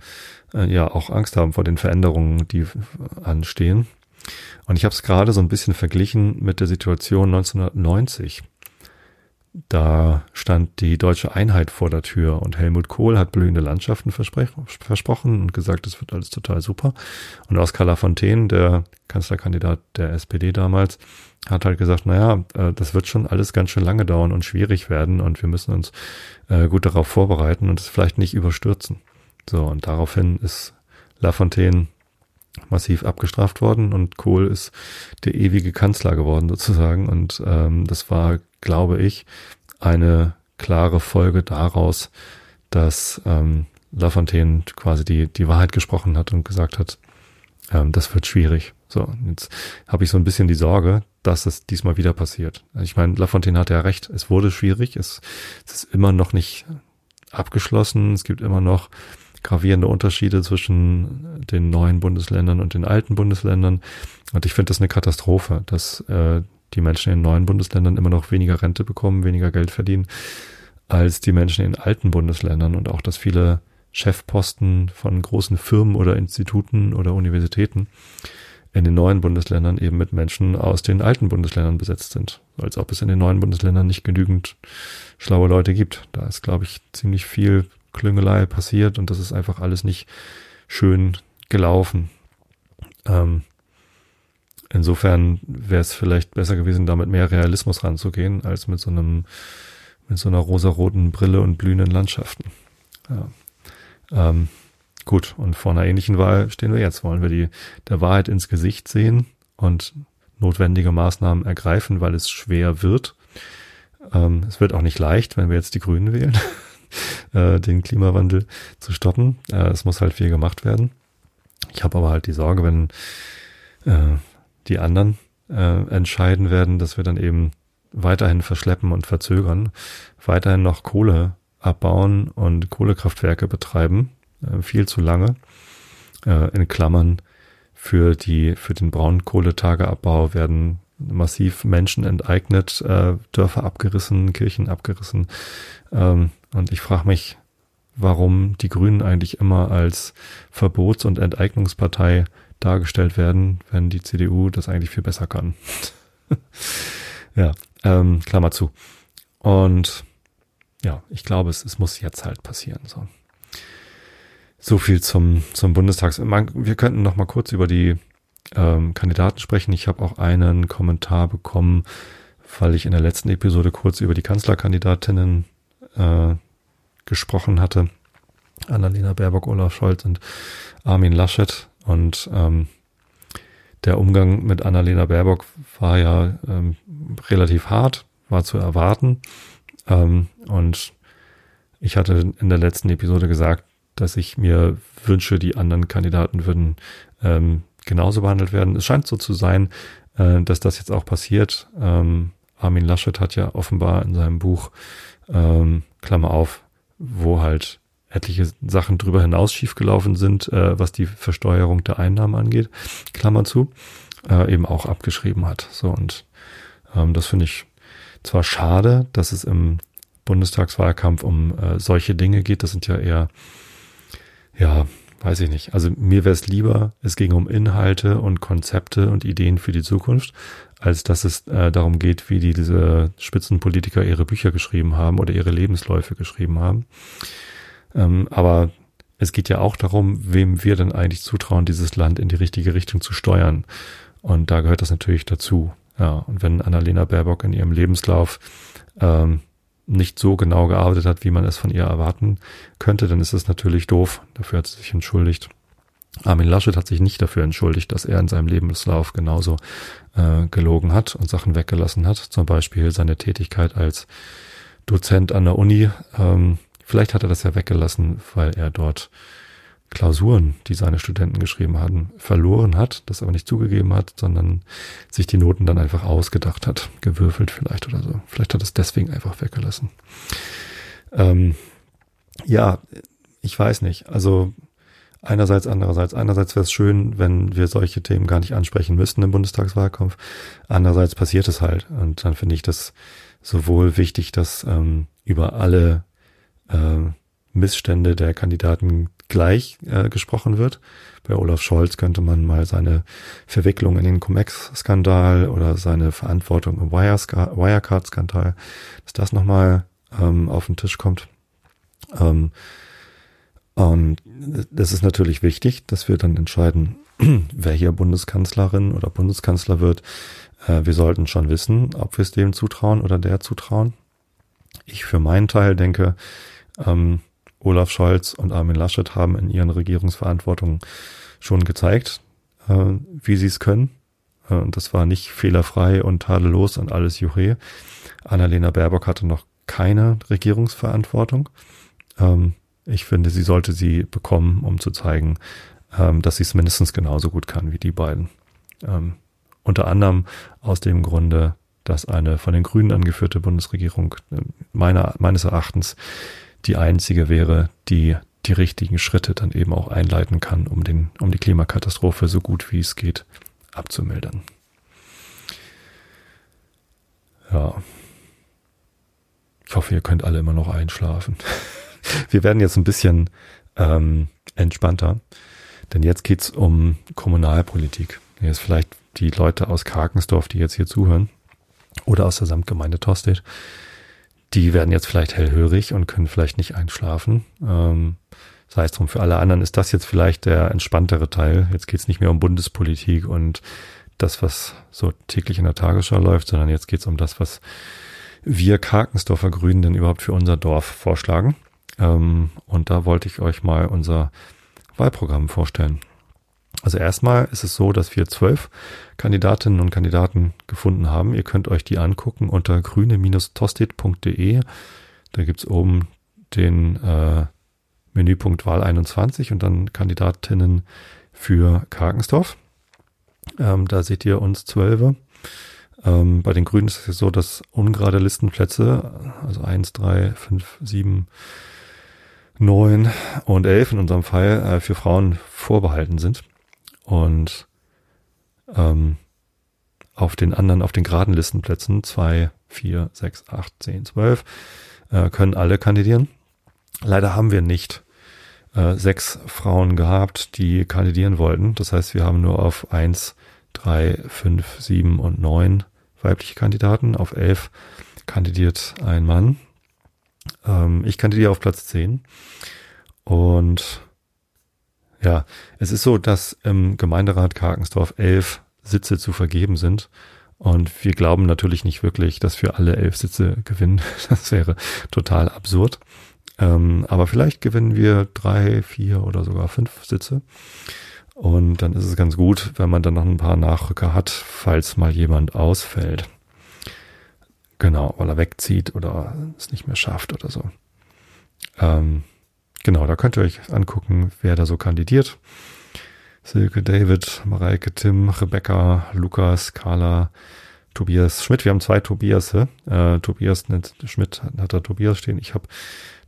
äh, ja auch Angst haben vor den Veränderungen, die anstehen. Und ich habe es gerade so ein bisschen verglichen mit der Situation 1990. Da stand die deutsche Einheit vor der Tür und Helmut Kohl hat blühende Landschaften versprochen und gesagt, es wird alles total super. Und Oskar Lafontaine, der Kanzlerkandidat der SPD damals, hat halt gesagt, naja, äh, das wird schon alles ganz schön lange dauern und schwierig werden und wir müssen uns äh, gut darauf vorbereiten und es vielleicht nicht überstürzen. So, und daraufhin ist Lafontaine massiv abgestraft worden und Kohl ist der ewige Kanzler geworden sozusagen. Und ähm, das war, glaube ich, eine klare Folge daraus, dass ähm, Lafontaine quasi die, die Wahrheit gesprochen hat und gesagt hat, ähm, das wird schwierig. So, jetzt habe ich so ein bisschen die Sorge, dass es diesmal wieder passiert. Ich meine, Lafontaine hatte ja recht, es wurde schwierig, es, es ist immer noch nicht abgeschlossen, es gibt immer noch gravierende Unterschiede zwischen den neuen Bundesländern und den alten Bundesländern. Und ich finde das eine Katastrophe, dass äh, die Menschen in den neuen Bundesländern immer noch weniger Rente bekommen, weniger Geld verdienen, als die Menschen in alten Bundesländern und auch, dass viele Chefposten von großen Firmen oder Instituten oder Universitäten in den neuen Bundesländern eben mit Menschen aus den alten Bundesländern besetzt sind. Als ob es in den neuen Bundesländern nicht genügend schlaue Leute gibt. Da ist, glaube ich, ziemlich viel Klüngelei passiert und das ist einfach alles nicht schön gelaufen. Ähm, insofern wäre es vielleicht besser gewesen, da mit mehr Realismus ranzugehen, als mit so einem, mit so einer rosaroten Brille und blühenden Landschaften. Ja. Ähm, gut, und vor einer ähnlichen Wahl stehen wir jetzt. Wollen wir die der Wahrheit ins Gesicht sehen und notwendige Maßnahmen ergreifen, weil es schwer wird. Ähm, es wird auch nicht leicht, wenn wir jetzt die Grünen wählen. äh, den Klimawandel zu stoppen. Äh, es muss halt viel gemacht werden. Ich habe aber halt die Sorge, wenn äh, die anderen äh, entscheiden werden, dass wir dann eben weiterhin verschleppen und verzögern, weiterhin noch Kohle abbauen und Kohlekraftwerke betreiben, äh, viel zu lange. In Klammern für die für den Braunkohletageabbau werden massiv Menschen enteignet, äh, Dörfer abgerissen, Kirchen abgerissen. Ähm, und ich frage mich, warum die Grünen eigentlich immer als Verbots- und Enteignungspartei dargestellt werden, wenn die CDU das eigentlich viel besser kann. ja, ähm, Klammer zu. Und ja, ich glaube, es, es muss jetzt halt passieren. So, so viel zum, zum Bundestags. Wir könnten noch mal kurz über die ähm, Kandidaten sprechen. Ich habe auch einen Kommentar bekommen, weil ich in der letzten Episode kurz über die Kanzlerkandidatinnen äh, gesprochen hatte. Annalena Baerbock, Olaf Scholz und Armin Laschet. Und ähm, der Umgang mit Annalena Baerbock war ja ähm, relativ hart, war zu erwarten. Ähm, und ich hatte in der letzten Episode gesagt, dass ich mir wünsche, die anderen Kandidaten würden ähm, genauso behandelt werden. Es scheint so zu sein, äh, dass das jetzt auch passiert. Ähm, Armin Laschet hat ja offenbar in seinem Buch, ähm, Klammer auf, wo halt etliche Sachen drüber hinaus schiefgelaufen sind, äh, was die Versteuerung der Einnahmen angeht, Klammer zu, äh, eben auch abgeschrieben hat. So und ähm, das finde ich zwar schade, dass es im Bundestagswahlkampf um äh, solche Dinge geht. Das sind ja eher, ja, weiß ich nicht. Also mir wäre es lieber, es ging um Inhalte und Konzepte und Ideen für die Zukunft, als dass es äh, darum geht, wie die, diese Spitzenpolitiker ihre Bücher geschrieben haben oder ihre Lebensläufe geschrieben haben. Ähm, aber es geht ja auch darum, wem wir denn eigentlich zutrauen, dieses Land in die richtige Richtung zu steuern. Und da gehört das natürlich dazu. Ja, und wenn Annalena Baerbock in ihrem Lebenslauf ähm, nicht so genau gearbeitet hat, wie man es von ihr erwarten könnte, dann ist es natürlich doof. Dafür hat sie sich entschuldigt. Armin Laschet hat sich nicht dafür entschuldigt, dass er in seinem Lebenslauf genauso äh, gelogen hat und Sachen weggelassen hat. Zum Beispiel seine Tätigkeit als Dozent an der Uni. Ähm, vielleicht hat er das ja weggelassen, weil er dort Klausuren, die seine Studenten geschrieben hatten, verloren hat, das aber nicht zugegeben hat, sondern sich die Noten dann einfach ausgedacht hat, gewürfelt vielleicht oder so. Vielleicht hat es deswegen einfach weggelassen. Ähm, ja, ich weiß nicht. Also einerseits, andererseits. Einerseits wäre es schön, wenn wir solche Themen gar nicht ansprechen müssten im Bundestagswahlkampf. Andererseits passiert es halt. Und dann finde ich das sowohl wichtig, dass ähm, über alle äh, Missstände der Kandidaten gleich äh, gesprochen wird. Bei Olaf Scholz könnte man mal seine Verwicklung in den Cum-Ex-Skandal oder seine Verantwortung im Wirecard-Skandal, dass das nochmal ähm, auf den Tisch kommt. Ähm, und das ist natürlich wichtig, dass wir dann entscheiden, wer hier Bundeskanzlerin oder Bundeskanzler wird. Äh, wir sollten schon wissen, ob wir es dem zutrauen oder der zutrauen. Ich für meinen Teil denke, ähm, Olaf Scholz und Armin Laschet haben in ihren Regierungsverantwortungen schon gezeigt, äh, wie sie es können. Äh, und das war nicht fehlerfrei und tadellos und alles Juche. Annalena Baerbock hatte noch keine Regierungsverantwortung. Ähm, ich finde, sie sollte sie bekommen, um zu zeigen, ähm, dass sie es mindestens genauso gut kann wie die beiden. Ähm, unter anderem aus dem Grunde, dass eine von den Grünen angeführte Bundesregierung äh, meiner, meines Erachtens die einzige wäre, die die richtigen Schritte dann eben auch einleiten kann, um den, um die Klimakatastrophe so gut wie es geht abzumildern. Ja. Ich hoffe, ihr könnt alle immer noch einschlafen. Wir werden jetzt ein bisschen ähm, entspannter, denn jetzt geht's um Kommunalpolitik. Jetzt vielleicht die Leute aus Karkensdorf, die jetzt hier zuhören, oder aus der Samtgemeinde Tostedt, die werden jetzt vielleicht hellhörig und können vielleicht nicht einschlafen. Ähm, sei es drum, für alle anderen ist das jetzt vielleicht der entspanntere Teil. Jetzt geht es nicht mehr um Bundespolitik und das, was so täglich in der Tagesschau läuft, sondern jetzt geht es um das, was wir Karkensdorfer Grünen denn überhaupt für unser Dorf vorschlagen. Ähm, und da wollte ich euch mal unser Wahlprogramm vorstellen. Also erstmal ist es so, dass wir zwölf Kandidatinnen und Kandidaten gefunden haben. Ihr könnt euch die angucken unter grüne-tosted.de. Da gibt's oben den äh, Menüpunkt Wahl 21 und dann Kandidatinnen für Karkensdorf. Ähm, da seht ihr uns Zwölfe. Ähm, bei den Grünen ist es so, dass ungerade Listenplätze, also eins, drei, fünf, sieben, neun und elf in unserem Fall, äh, für Frauen vorbehalten sind. Und ähm, auf den anderen, auf den geraden Listenplätzen, zwei, vier, sechs, acht, zehn, zwölf, äh, können alle kandidieren. Leider haben wir nicht äh, sechs Frauen gehabt, die kandidieren wollten. Das heißt, wir haben nur auf eins, drei, fünf, sieben und neun weibliche Kandidaten. Auf elf kandidiert ein Mann. Ähm, ich kandidiere auf Platz zehn. Und ja, es ist so, dass im Gemeinderat Karkensdorf elf Sitze zu vergeben sind. Und wir glauben natürlich nicht wirklich, dass wir alle elf Sitze gewinnen. Das wäre total absurd. Ähm, aber vielleicht gewinnen wir drei, vier oder sogar fünf Sitze. Und dann ist es ganz gut, wenn man dann noch ein paar Nachrücker hat, falls mal jemand ausfällt. Genau, weil er wegzieht oder es nicht mehr schafft oder so. Ähm, Genau, da könnt ihr euch angucken, wer da so kandidiert. Silke, David, Mareike, Tim, Rebecca, Lukas, Carla, Tobias Schmidt. Wir haben zwei Tobias. Äh, Tobias nennt Schmidt, hat da Tobias stehen. Ich habe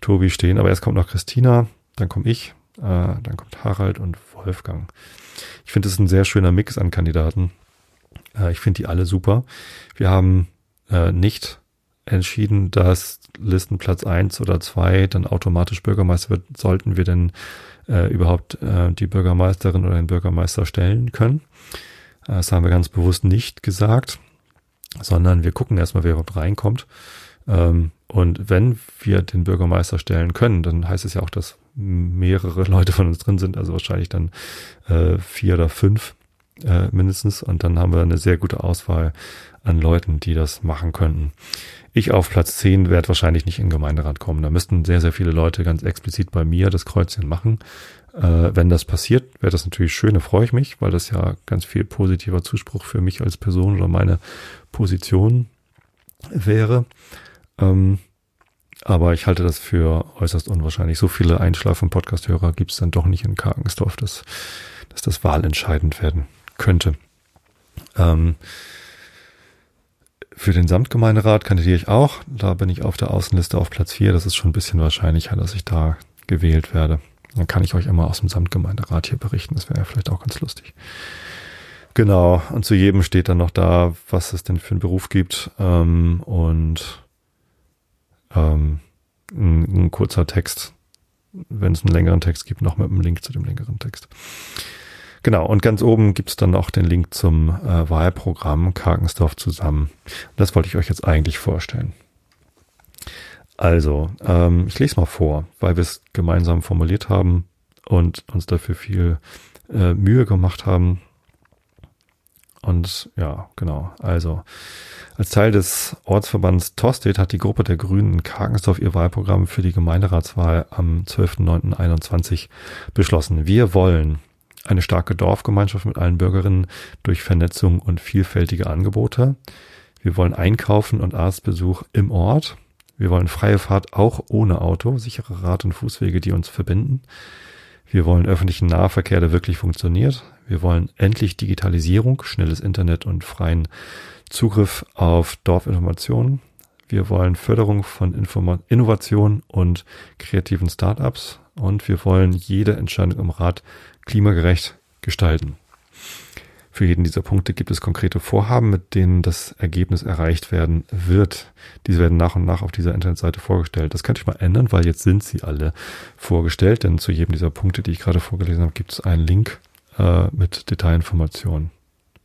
Tobi stehen. Aber erst kommt noch Christina, dann komme ich, äh, dann kommt Harald und Wolfgang. Ich finde, es ist ein sehr schöner Mix an Kandidaten. Äh, ich finde die alle super. Wir haben äh, nicht entschieden, dass Listenplatz eins oder zwei dann automatisch Bürgermeister wird, sollten wir denn äh, überhaupt äh, die Bürgermeisterin oder den Bürgermeister stellen können. Das haben wir ganz bewusst nicht gesagt, sondern wir gucken erstmal, wer überhaupt reinkommt. Ähm, und wenn wir den Bürgermeister stellen können, dann heißt es ja auch, dass mehrere Leute von uns drin sind, also wahrscheinlich dann äh, vier oder fünf äh, mindestens. Und dann haben wir eine sehr gute Auswahl an Leuten, die das machen könnten. Ich auf Platz 10 werde wahrscheinlich nicht in den Gemeinderat kommen. Da müssten sehr, sehr viele Leute ganz explizit bei mir das Kreuzchen machen. Äh, wenn das passiert, wäre das natürlich schön, da freue ich mich, weil das ja ganz viel positiver Zuspruch für mich als Person oder meine Position wäre. Ähm, aber ich halte das für äußerst unwahrscheinlich. So viele Einschlafen-Podcast-Hörer gibt es dann doch nicht in Karkensdorf, dass, dass das wahlentscheidend werden könnte. Ähm, für den Samtgemeinderat kandidiere ich auch. Da bin ich auf der Außenliste auf Platz 4. Das ist schon ein bisschen wahrscheinlicher, dass ich da gewählt werde. Dann kann ich euch immer aus dem Samtgemeinderat hier berichten. Das wäre ja vielleicht auch ganz lustig. Genau. Und zu jedem steht dann noch da, was es denn für einen Beruf gibt. Ähm, und ähm, ein, ein kurzer Text, wenn es einen längeren Text gibt, noch mit einem Link zu dem längeren Text. Genau, und ganz oben gibt es dann noch den Link zum äh, Wahlprogramm Karkensdorf zusammen. Das wollte ich euch jetzt eigentlich vorstellen. Also, ähm, ich lese mal vor, weil wir es gemeinsam formuliert haben und uns dafür viel äh, Mühe gemacht haben. Und ja, genau. Also, als Teil des Ortsverbands Tostedt hat die Gruppe der Grünen in Karkensdorf ihr Wahlprogramm für die Gemeinderatswahl am 12.09.21 beschlossen. Wir wollen eine starke Dorfgemeinschaft mit allen Bürgerinnen durch Vernetzung und vielfältige Angebote. Wir wollen Einkaufen und Arztbesuch im Ort. Wir wollen freie Fahrt auch ohne Auto, sichere Rad- und Fußwege, die uns verbinden. Wir wollen öffentlichen Nahverkehr, der wirklich funktioniert. Wir wollen endlich Digitalisierung, schnelles Internet und freien Zugriff auf Dorfinformationen. Wir wollen Förderung von Informa Innovation und kreativen Startups. Und wir wollen jede Entscheidung im Rat klimagerecht gestalten. Für jeden dieser Punkte gibt es konkrete Vorhaben, mit denen das Ergebnis erreicht werden wird. Diese werden nach und nach auf dieser Internetseite vorgestellt. Das könnte ich mal ändern, weil jetzt sind sie alle vorgestellt, denn zu jedem dieser Punkte, die ich gerade vorgelesen habe, gibt es einen Link äh, mit Detailinformationen.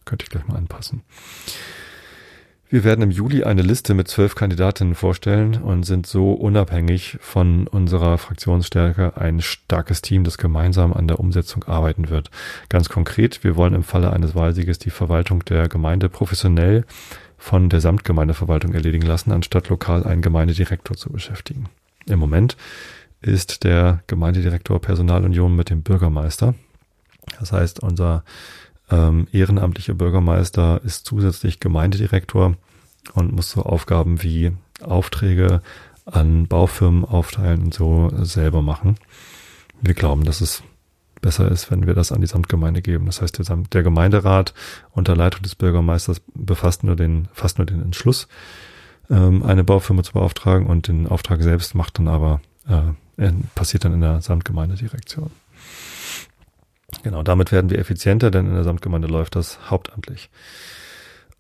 Könnte ich gleich mal anpassen. Wir werden im Juli eine Liste mit zwölf Kandidatinnen vorstellen und sind so unabhängig von unserer Fraktionsstärke ein starkes Team, das gemeinsam an der Umsetzung arbeiten wird. Ganz konkret, wir wollen im Falle eines Wahlsieges die Verwaltung der Gemeinde professionell von der Samtgemeindeverwaltung erledigen lassen, anstatt lokal einen Gemeindedirektor zu beschäftigen. Im Moment ist der Gemeindedirektor Personalunion mit dem Bürgermeister. Das heißt, unser ähm, ehrenamtlicher Bürgermeister ist zusätzlich Gemeindedirektor und muss so Aufgaben wie Aufträge an Baufirmen aufteilen und so selber machen. Wir glauben, dass es besser ist, wenn wir das an die Samtgemeinde geben. Das heißt, der, der Gemeinderat unter Leitung des Bürgermeisters befasst nur den, fasst nur den Entschluss, ähm, eine Baufirma zu beauftragen und den Auftrag selbst macht dann aber, äh, passiert dann in der Samtgemeindedirektion. Genau, damit werden wir effizienter, denn in der Samtgemeinde läuft das hauptamtlich.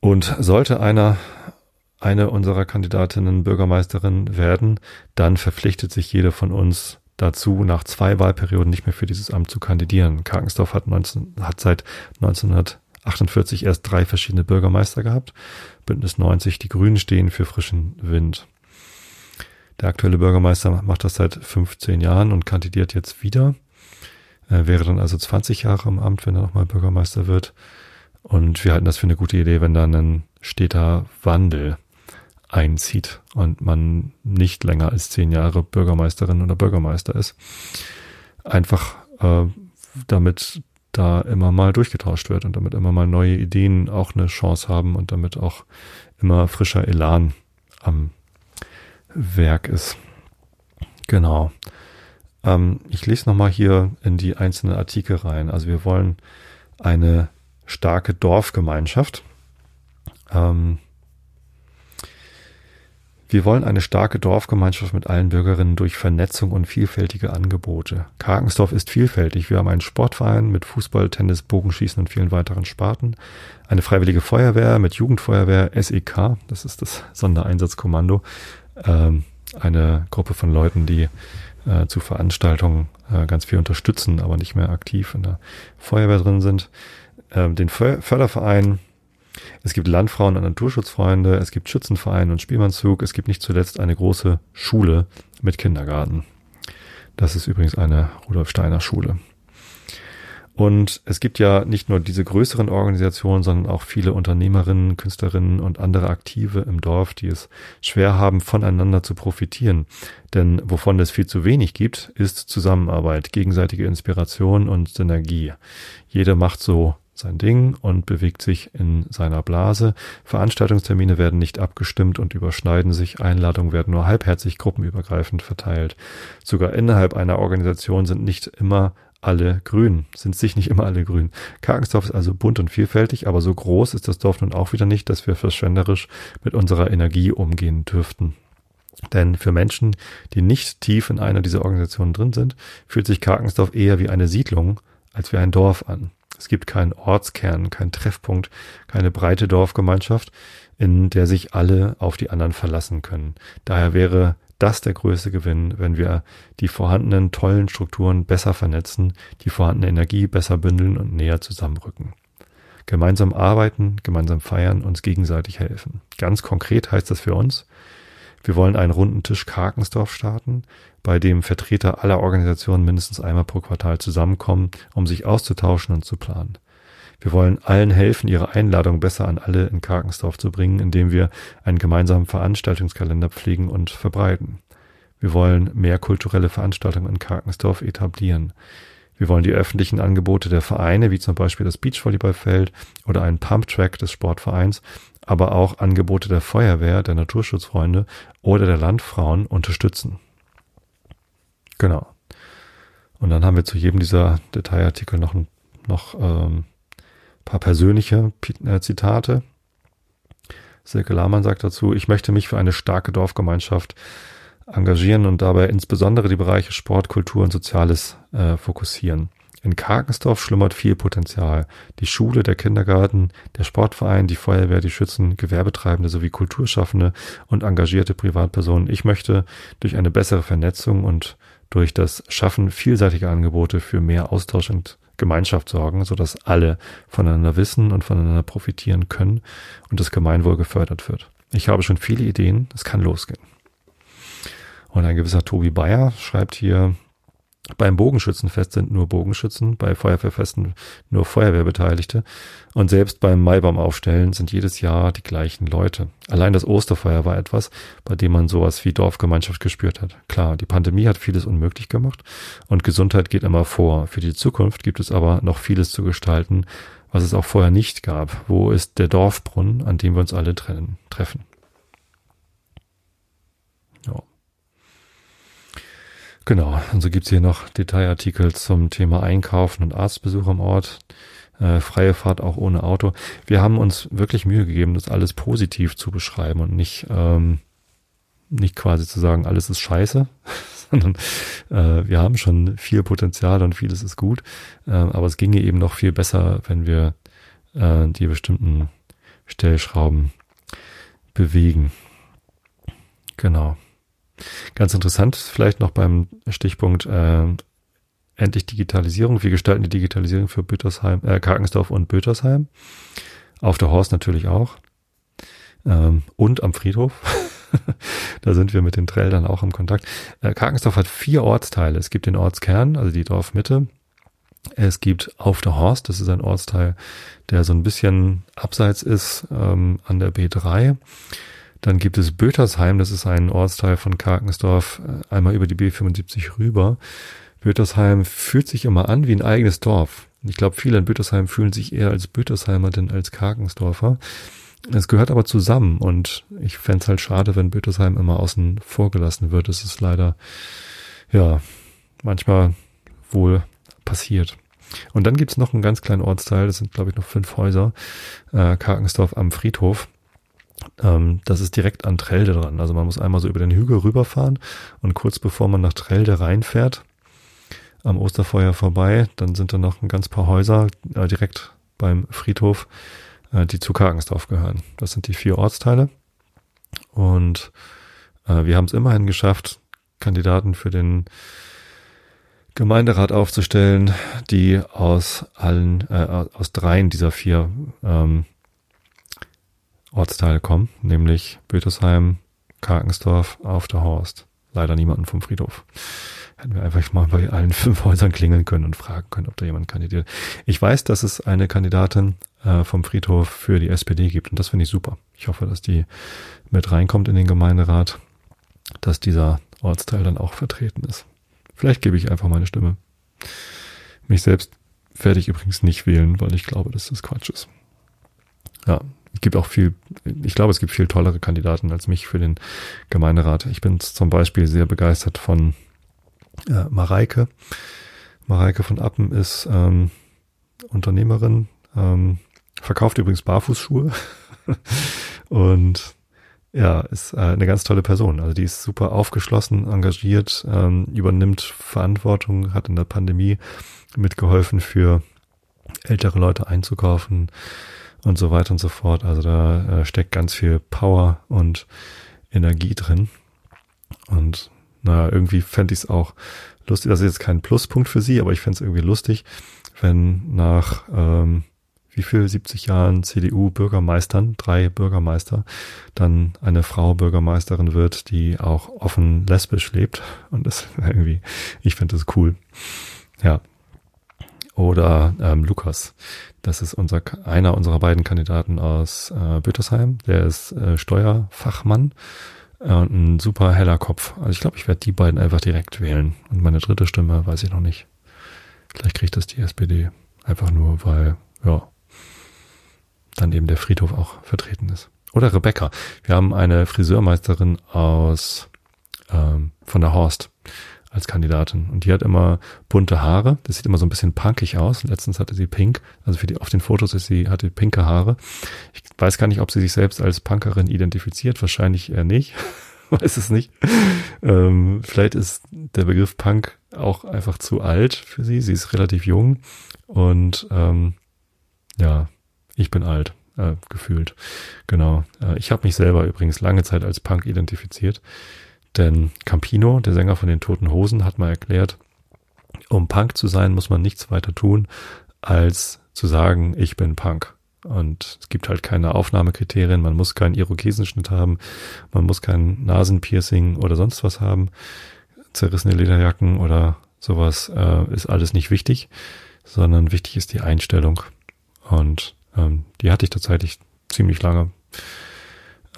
Und sollte einer eine unserer Kandidatinnen Bürgermeisterin werden, dann verpflichtet sich jede von uns dazu, nach zwei Wahlperioden nicht mehr für dieses Amt zu kandidieren. Karkensdorf hat, 19, hat seit 1948 erst drei verschiedene Bürgermeister gehabt. Bündnis 90, die Grünen stehen für frischen Wind. Der aktuelle Bürgermeister macht das seit 15 Jahren und kandidiert jetzt wieder. Er wäre dann also 20 Jahre im Amt, wenn er nochmal Bürgermeister wird. Und wir halten das für eine gute Idee, wenn dann ein steter Wandel einzieht und man nicht länger als zehn Jahre Bürgermeisterin oder Bürgermeister ist. Einfach äh, damit da immer mal durchgetauscht wird und damit immer mal neue Ideen auch eine Chance haben und damit auch immer frischer Elan am Werk ist. Genau. Ähm, ich lese nochmal hier in die einzelnen Artikel rein. Also wir wollen eine starke Dorfgemeinschaft. Ähm, Wir wollen eine starke Dorfgemeinschaft mit allen Bürgerinnen durch Vernetzung und vielfältige Angebote. Karkensdorf ist vielfältig. Wir haben einen Sportverein mit Fußball, Tennis, Bogenschießen und vielen weiteren Sparten. Eine freiwillige Feuerwehr mit Jugendfeuerwehr SEK, das ist das Sondereinsatzkommando. Ähm, eine Gruppe von Leuten, die äh, zu Veranstaltungen äh, ganz viel unterstützen, aber nicht mehr aktiv in der Feuerwehr drin sind. Ähm, den Förderverein es gibt Landfrauen und Naturschutzfreunde, es gibt Schützenverein und Spielmannszug, es gibt nicht zuletzt eine große Schule mit Kindergarten. Das ist übrigens eine Rudolf Steiner Schule. Und es gibt ja nicht nur diese größeren Organisationen, sondern auch viele Unternehmerinnen, Künstlerinnen und andere Aktive im Dorf, die es schwer haben, voneinander zu profitieren. Denn wovon es viel zu wenig gibt, ist Zusammenarbeit, gegenseitige Inspiration und Synergie. Jeder macht so sein Ding und bewegt sich in seiner Blase. Veranstaltungstermine werden nicht abgestimmt und überschneiden sich. Einladungen werden nur halbherzig gruppenübergreifend verteilt. Sogar innerhalb einer Organisation sind nicht immer alle grün, sind sich nicht immer alle grün. Karkensdorf ist also bunt und vielfältig, aber so groß ist das Dorf nun auch wieder nicht, dass wir verschwenderisch mit unserer Energie umgehen dürften. Denn für Menschen, die nicht tief in einer dieser Organisationen drin sind, fühlt sich Karkensdorf eher wie eine Siedlung als wie ein Dorf an. Es gibt keinen Ortskern, keinen Treffpunkt, keine breite Dorfgemeinschaft, in der sich alle auf die anderen verlassen können. Daher wäre das der größte Gewinn, wenn wir die vorhandenen tollen Strukturen besser vernetzen, die vorhandene Energie besser bündeln und näher zusammenrücken. Gemeinsam arbeiten, gemeinsam feiern, uns gegenseitig helfen. Ganz konkret heißt das für uns, wir wollen einen runden Tisch Karkensdorf starten, bei dem Vertreter aller Organisationen mindestens einmal pro Quartal zusammenkommen, um sich auszutauschen und zu planen. Wir wollen allen helfen, ihre Einladung besser an alle in Karkensdorf zu bringen, indem wir einen gemeinsamen Veranstaltungskalender pflegen und verbreiten. Wir wollen mehr kulturelle Veranstaltungen in Karkensdorf etablieren. Wir wollen die öffentlichen Angebote der Vereine, wie zum Beispiel das Beachvolleyballfeld oder einen Pumptrack des Sportvereins, aber auch Angebote der Feuerwehr, der Naturschutzfreunde oder der Landfrauen unterstützen. Genau. Und dann haben wir zu jedem dieser Detailartikel noch, noch ähm, paar persönliche äh, Zitate. Silke Lahmann sagt dazu, ich möchte mich für eine starke Dorfgemeinschaft engagieren und dabei insbesondere die Bereiche Sport, Kultur und Soziales äh, fokussieren. In Karkensdorf schlummert viel Potenzial. Die Schule, der Kindergarten, der Sportverein, die Feuerwehr, die Schützen, Gewerbetreibende sowie Kulturschaffende und engagierte Privatpersonen. Ich möchte durch eine bessere Vernetzung und durch das Schaffen vielseitiger Angebote für mehr Austausch und Gemeinschaft sorgen, sodass alle voneinander wissen und voneinander profitieren können und das Gemeinwohl gefördert wird. Ich habe schon viele Ideen, es kann losgehen. Und ein gewisser Tobi Bayer schreibt hier, beim Bogenschützenfest sind nur Bogenschützen, bei Feuerwehrfesten nur Feuerwehrbeteiligte und selbst beim Maibaumaufstellen sind jedes Jahr die gleichen Leute. Allein das Osterfeuer war etwas, bei dem man sowas wie Dorfgemeinschaft gespürt hat. Klar, die Pandemie hat vieles unmöglich gemacht und Gesundheit geht immer vor. Für die Zukunft gibt es aber noch vieles zu gestalten, was es auch vorher nicht gab. Wo ist der Dorfbrunnen, an dem wir uns alle trennen, treffen? Genau, und so gibt's hier noch Detailartikel zum Thema Einkaufen und Arztbesuch am Ort. Äh, freie Fahrt auch ohne Auto. Wir haben uns wirklich Mühe gegeben, das alles positiv zu beschreiben und nicht, ähm, nicht quasi zu sagen, alles ist scheiße, sondern äh, wir haben schon viel Potenzial und vieles ist gut. Äh, aber es ginge eben noch viel besser, wenn wir äh, die bestimmten Stellschrauben bewegen. Genau. Ganz interessant vielleicht noch beim Stichpunkt äh, endlich Digitalisierung. Wir gestalten die Digitalisierung für Bütersheim, äh, Karkensdorf und Bötersheim. Auf der Horst natürlich auch. Ähm, und am Friedhof. da sind wir mit den Träldern auch im Kontakt. Äh, Karkensdorf hat vier Ortsteile. Es gibt den Ortskern, also die Dorfmitte. Es gibt Auf der Horst, das ist ein Ortsteil, der so ein bisschen abseits ist ähm, an der B3. Dann gibt es Bötersheim, das ist ein Ortsteil von Karkensdorf, äh, einmal über die B75 rüber. Bötersheim fühlt sich immer an wie ein eigenes Dorf. Ich glaube, viele in Bötersheim fühlen sich eher als Bötersheimer denn als Karkensdorfer. Es gehört aber zusammen und ich fände es halt schade, wenn Bötersheim immer außen vor gelassen wird. Das ist leider, ja, manchmal wohl passiert. Und dann gibt's noch einen ganz kleinen Ortsteil, das sind glaube ich noch fünf Häuser, äh, Karkensdorf am Friedhof. Ähm, das ist direkt an Trelde dran. Also man muss einmal so über den Hügel rüberfahren und kurz bevor man nach Trelde reinfährt, am Osterfeuer vorbei, dann sind da noch ein ganz paar Häuser äh, direkt beim Friedhof, äh, die zu Kargensdorf gehören. Das sind die vier Ortsteile. Und äh, wir haben es immerhin geschafft, Kandidaten für den Gemeinderat aufzustellen, die aus allen, äh, aus dreien dieser vier ähm, Ortsteile kommen, nämlich Bötesheim, Karkensdorf, auf der Horst. Leider niemanden vom Friedhof. Hätten wir einfach mal bei allen fünf Häusern klingeln können und fragen können, ob da jemand kandidiert. Ich weiß, dass es eine Kandidatin äh, vom Friedhof für die SPD gibt und das finde ich super. Ich hoffe, dass die mit reinkommt in den Gemeinderat, dass dieser Ortsteil dann auch vertreten ist. Vielleicht gebe ich einfach meine Stimme. Mich selbst werde ich übrigens nicht wählen, weil ich glaube, dass das Quatsch ist. Ja, gibt auch viel, ich glaube, es gibt viel tollere Kandidaten als mich für den Gemeinderat. Ich bin zum Beispiel sehr begeistert von äh, Mareike. Mareike von Appen ist ähm, Unternehmerin, ähm, verkauft übrigens Barfußschuhe und ja, ist äh, eine ganz tolle Person. Also die ist super aufgeschlossen, engagiert, ähm, übernimmt Verantwortung, hat in der Pandemie mitgeholfen, für ältere Leute einzukaufen, und so weiter und so fort. Also da äh, steckt ganz viel Power und Energie drin. Und naja, irgendwie fände ich es auch lustig. Das ist jetzt kein Pluspunkt für sie, aber ich fände es irgendwie lustig, wenn nach ähm, wie viel 70 Jahren CDU-Bürgermeistern, drei Bürgermeister, dann eine Frau Bürgermeisterin wird, die auch offen lesbisch lebt. Und das irgendwie, ich finde das cool. Ja. Oder ähm, Lukas, das ist unser, einer unserer beiden Kandidaten aus äh, Büttersheim. Der ist äh, Steuerfachmann äh, und ein super heller Kopf. Also ich glaube, ich werde die beiden einfach direkt wählen. Und meine dritte Stimme weiß ich noch nicht. Vielleicht kriegt das die SPD. Einfach nur, weil, ja, dann eben der Friedhof auch vertreten ist. Oder Rebecca. Wir haben eine Friseurmeisterin aus ähm, von der Horst als Kandidatin. Und die hat immer bunte Haare. Das sieht immer so ein bisschen punkig aus. Letztens hatte sie pink. Also für die, auf den Fotos ist sie, hatte pinke Haare. Ich weiß gar nicht, ob sie sich selbst als Punkerin identifiziert. Wahrscheinlich eher nicht. weiß es nicht. Ähm, vielleicht ist der Begriff Punk auch einfach zu alt für sie. Sie ist relativ jung. Und ähm, ja, ich bin alt. Äh, gefühlt. Genau. Äh, ich habe mich selber übrigens lange Zeit als Punk identifiziert. Denn Campino, der Sänger von den Toten Hosen, hat mal erklärt, um Punk zu sein, muss man nichts weiter tun, als zu sagen, ich bin Punk. Und es gibt halt keine Aufnahmekriterien, man muss keinen Irokesenschnitt haben, man muss kein Nasenpiercing oder sonst was haben, zerrissene Lederjacken oder sowas äh, ist alles nicht wichtig, sondern wichtig ist die Einstellung. Und ähm, die hatte ich tatsächlich ziemlich lange.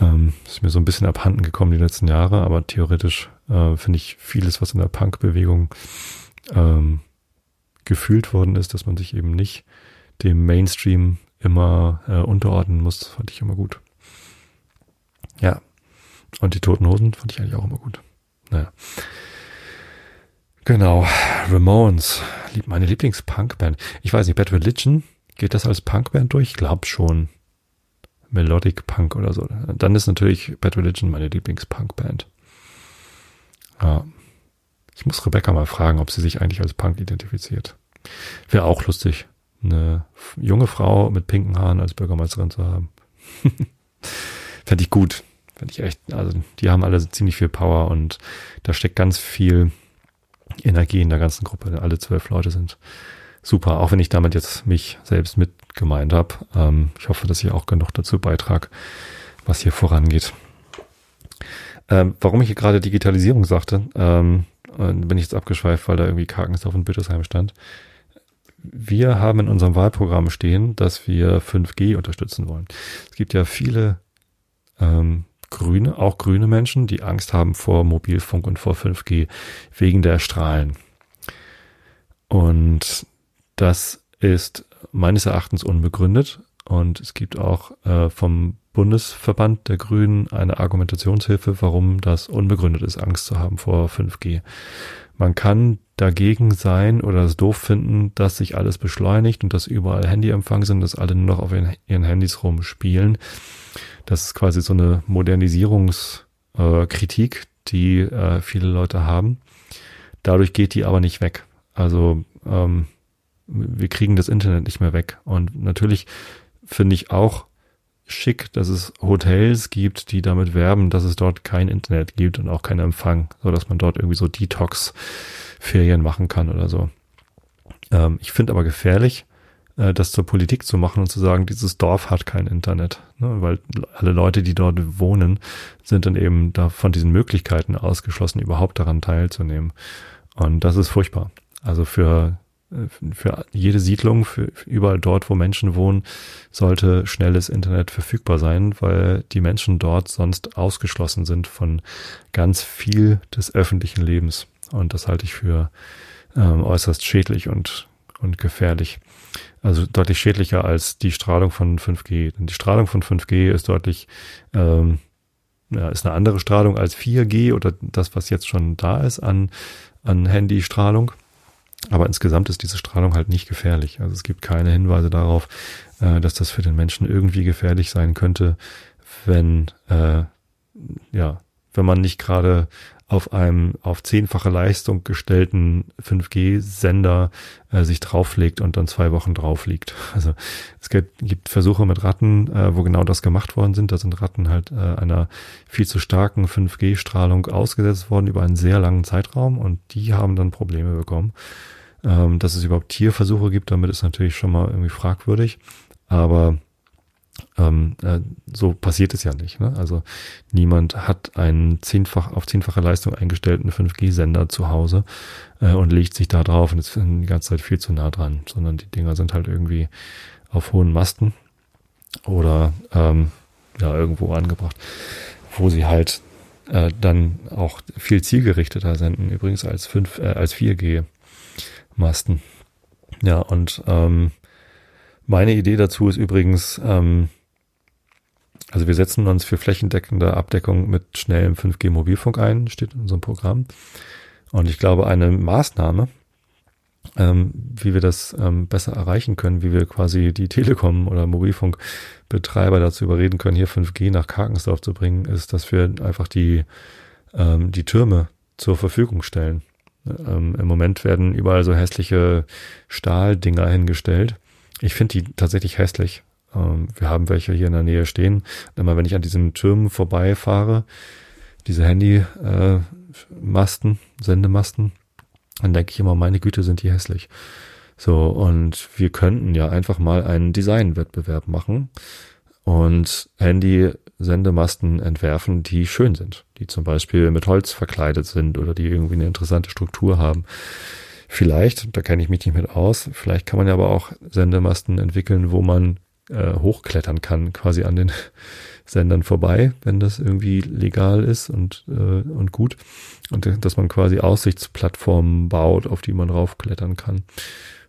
Ähm, ist mir so ein bisschen abhanden gekommen die letzten Jahre, aber theoretisch äh, finde ich vieles, was in der Punk-Bewegung ähm, gefühlt worden ist, dass man sich eben nicht dem Mainstream immer äh, unterordnen muss, fand ich immer gut. Ja. Und die Toten Hosen fand ich eigentlich auch immer gut. Naja. Genau. Ramones. Meine Lieblings-Punk-Band. Ich weiß nicht, Bad Religion. Geht das als Punk-Band durch? Ich glaube schon. Melodic Punk oder so. Dann ist natürlich Bad Religion meine Lieblings-Punk-Band. Ja. Ich muss Rebecca mal fragen, ob sie sich eigentlich als Punk identifiziert. Wäre auch lustig, eine junge Frau mit pinken Haaren als Bürgermeisterin zu haben. Fände ich gut. Fände ich echt, also die haben alle ziemlich viel Power und da steckt ganz viel Energie in der ganzen Gruppe. Alle zwölf Leute sind super, auch wenn ich damit jetzt mich selbst mit gemeint habe. Ähm, ich hoffe, dass ich auch genug dazu beitrag, was hier vorangeht. Ähm, warum ich hier gerade Digitalisierung sagte, ähm, bin ich jetzt abgeschweift, weil da irgendwie Karkensdorf und Bittersheim stand. Wir haben in unserem Wahlprogramm stehen, dass wir 5G unterstützen wollen. Es gibt ja viele ähm, Grüne, auch grüne Menschen, die Angst haben vor Mobilfunk und vor 5G wegen der Strahlen. Und das ist meines Erachtens unbegründet. Und es gibt auch äh, vom Bundesverband der Grünen eine Argumentationshilfe, warum das unbegründet ist, Angst zu haben vor 5G. man kann dagegen sein oder es doof finden, dass sich alles beschleunigt und dass überall Handyempfang sind, dass alle nur noch auf ihren, ihren Handys rumspielen. Das ist quasi so eine Modernisierungskritik, äh, die äh, viele Leute haben. Dadurch geht die aber nicht weg. Also ähm, wir kriegen das Internet nicht mehr weg. Und natürlich finde ich auch schick, dass es Hotels gibt, die damit werben, dass es dort kein Internet gibt und auch keinen Empfang, so dass man dort irgendwie so Detox-Ferien machen kann oder so. Ähm, ich finde aber gefährlich, äh, das zur Politik zu machen und zu sagen, dieses Dorf hat kein Internet, ne? weil alle Leute, die dort wohnen, sind dann eben da von diesen Möglichkeiten ausgeschlossen, überhaupt daran teilzunehmen. Und das ist furchtbar. Also für für jede Siedlung, für überall dort, wo Menschen wohnen, sollte schnelles Internet verfügbar sein, weil die Menschen dort sonst ausgeschlossen sind von ganz viel des öffentlichen Lebens. Und das halte ich für ähm, äußerst schädlich und, und gefährlich. Also deutlich schädlicher als die Strahlung von 5G. Denn die Strahlung von 5G ist deutlich, ähm, ja, ist eine andere Strahlung als 4G oder das, was jetzt schon da ist an, an Handystrahlung. Aber insgesamt ist diese Strahlung halt nicht gefährlich. Also es gibt keine Hinweise darauf, äh, dass das für den Menschen irgendwie gefährlich sein könnte, wenn äh, ja, wenn man nicht gerade auf einem auf zehnfache Leistung gestellten 5G-Sender äh, sich drauflegt und dann zwei Wochen drauf liegt. Also es gibt, gibt Versuche mit Ratten, äh, wo genau das gemacht worden sind. Da sind Ratten halt äh, einer viel zu starken 5G-Strahlung ausgesetzt worden über einen sehr langen Zeitraum und die haben dann Probleme bekommen. Ähm, dass es überhaupt Tierversuche gibt, damit ist natürlich schon mal irgendwie fragwürdig. Aber ähm, äh, so passiert es ja nicht. Ne? Also niemand hat einen zehnfach auf zehnfache Leistung eingestellten 5G-Sender zu Hause äh, und legt sich da drauf und ist die ganze Zeit viel zu nah dran, sondern die Dinger sind halt irgendwie auf hohen Masten oder ähm, ja irgendwo angebracht, wo sie halt äh, dann auch viel zielgerichteter senden, übrigens als 5, äh, als 4G. Masten. Ja, und ähm, meine Idee dazu ist übrigens, ähm, also wir setzen uns für flächendeckende Abdeckung mit schnellem 5G-Mobilfunk ein, steht in unserem Programm. Und ich glaube, eine Maßnahme, ähm, wie wir das ähm, besser erreichen können, wie wir quasi die Telekom oder Mobilfunkbetreiber dazu überreden können, hier 5G nach Karkensdorf zu bringen, ist, dass wir einfach die, ähm, die Türme zur Verfügung stellen. Ähm, Im Moment werden überall so hässliche Stahldinger hingestellt. Ich finde die tatsächlich hässlich. Ähm, wir haben welche hier in der Nähe stehen. immer wenn ich an diesen Türmen vorbeifahre, diese Handymasten, äh, Sendemasten, dann denke ich immer, meine Güte, sind die hässlich. So, und wir könnten ja einfach mal einen Designwettbewerb machen und Handy-Sendemasten entwerfen, die schön sind, die zum Beispiel mit Holz verkleidet sind oder die irgendwie eine interessante Struktur haben. Vielleicht, da kenne ich mich nicht mit aus, vielleicht kann man ja aber auch Sendemasten entwickeln, wo man äh, hochklettern kann, quasi an den Sendern vorbei, wenn das irgendwie legal ist und, äh, und gut. Und äh, dass man quasi Aussichtsplattformen baut, auf die man raufklettern kann,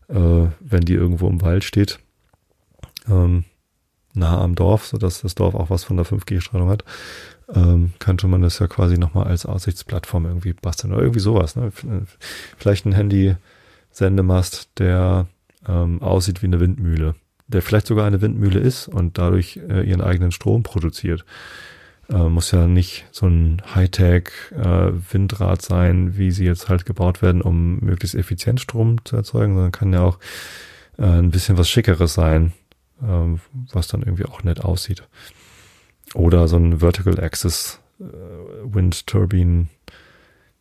äh, wenn die irgendwo im Wald steht. Ähm, nah am Dorf, so dass das Dorf auch was von der 5G-Strahlung hat, ähm, könnte man das ja quasi nochmal als Aussichtsplattform irgendwie basteln oder irgendwie sowas. Ne? Vielleicht ein Handy-Sendemast, der ähm, aussieht wie eine Windmühle, der vielleicht sogar eine Windmühle ist und dadurch äh, ihren eigenen Strom produziert. Äh, muss ja nicht so ein Hightech-Windrad äh, sein, wie sie jetzt halt gebaut werden, um möglichst effizient Strom zu erzeugen, sondern kann ja auch äh, ein bisschen was Schickeres sein, ähm, was dann irgendwie auch nett aussieht. Oder so ein Vertical Axis äh, Wind Turbine,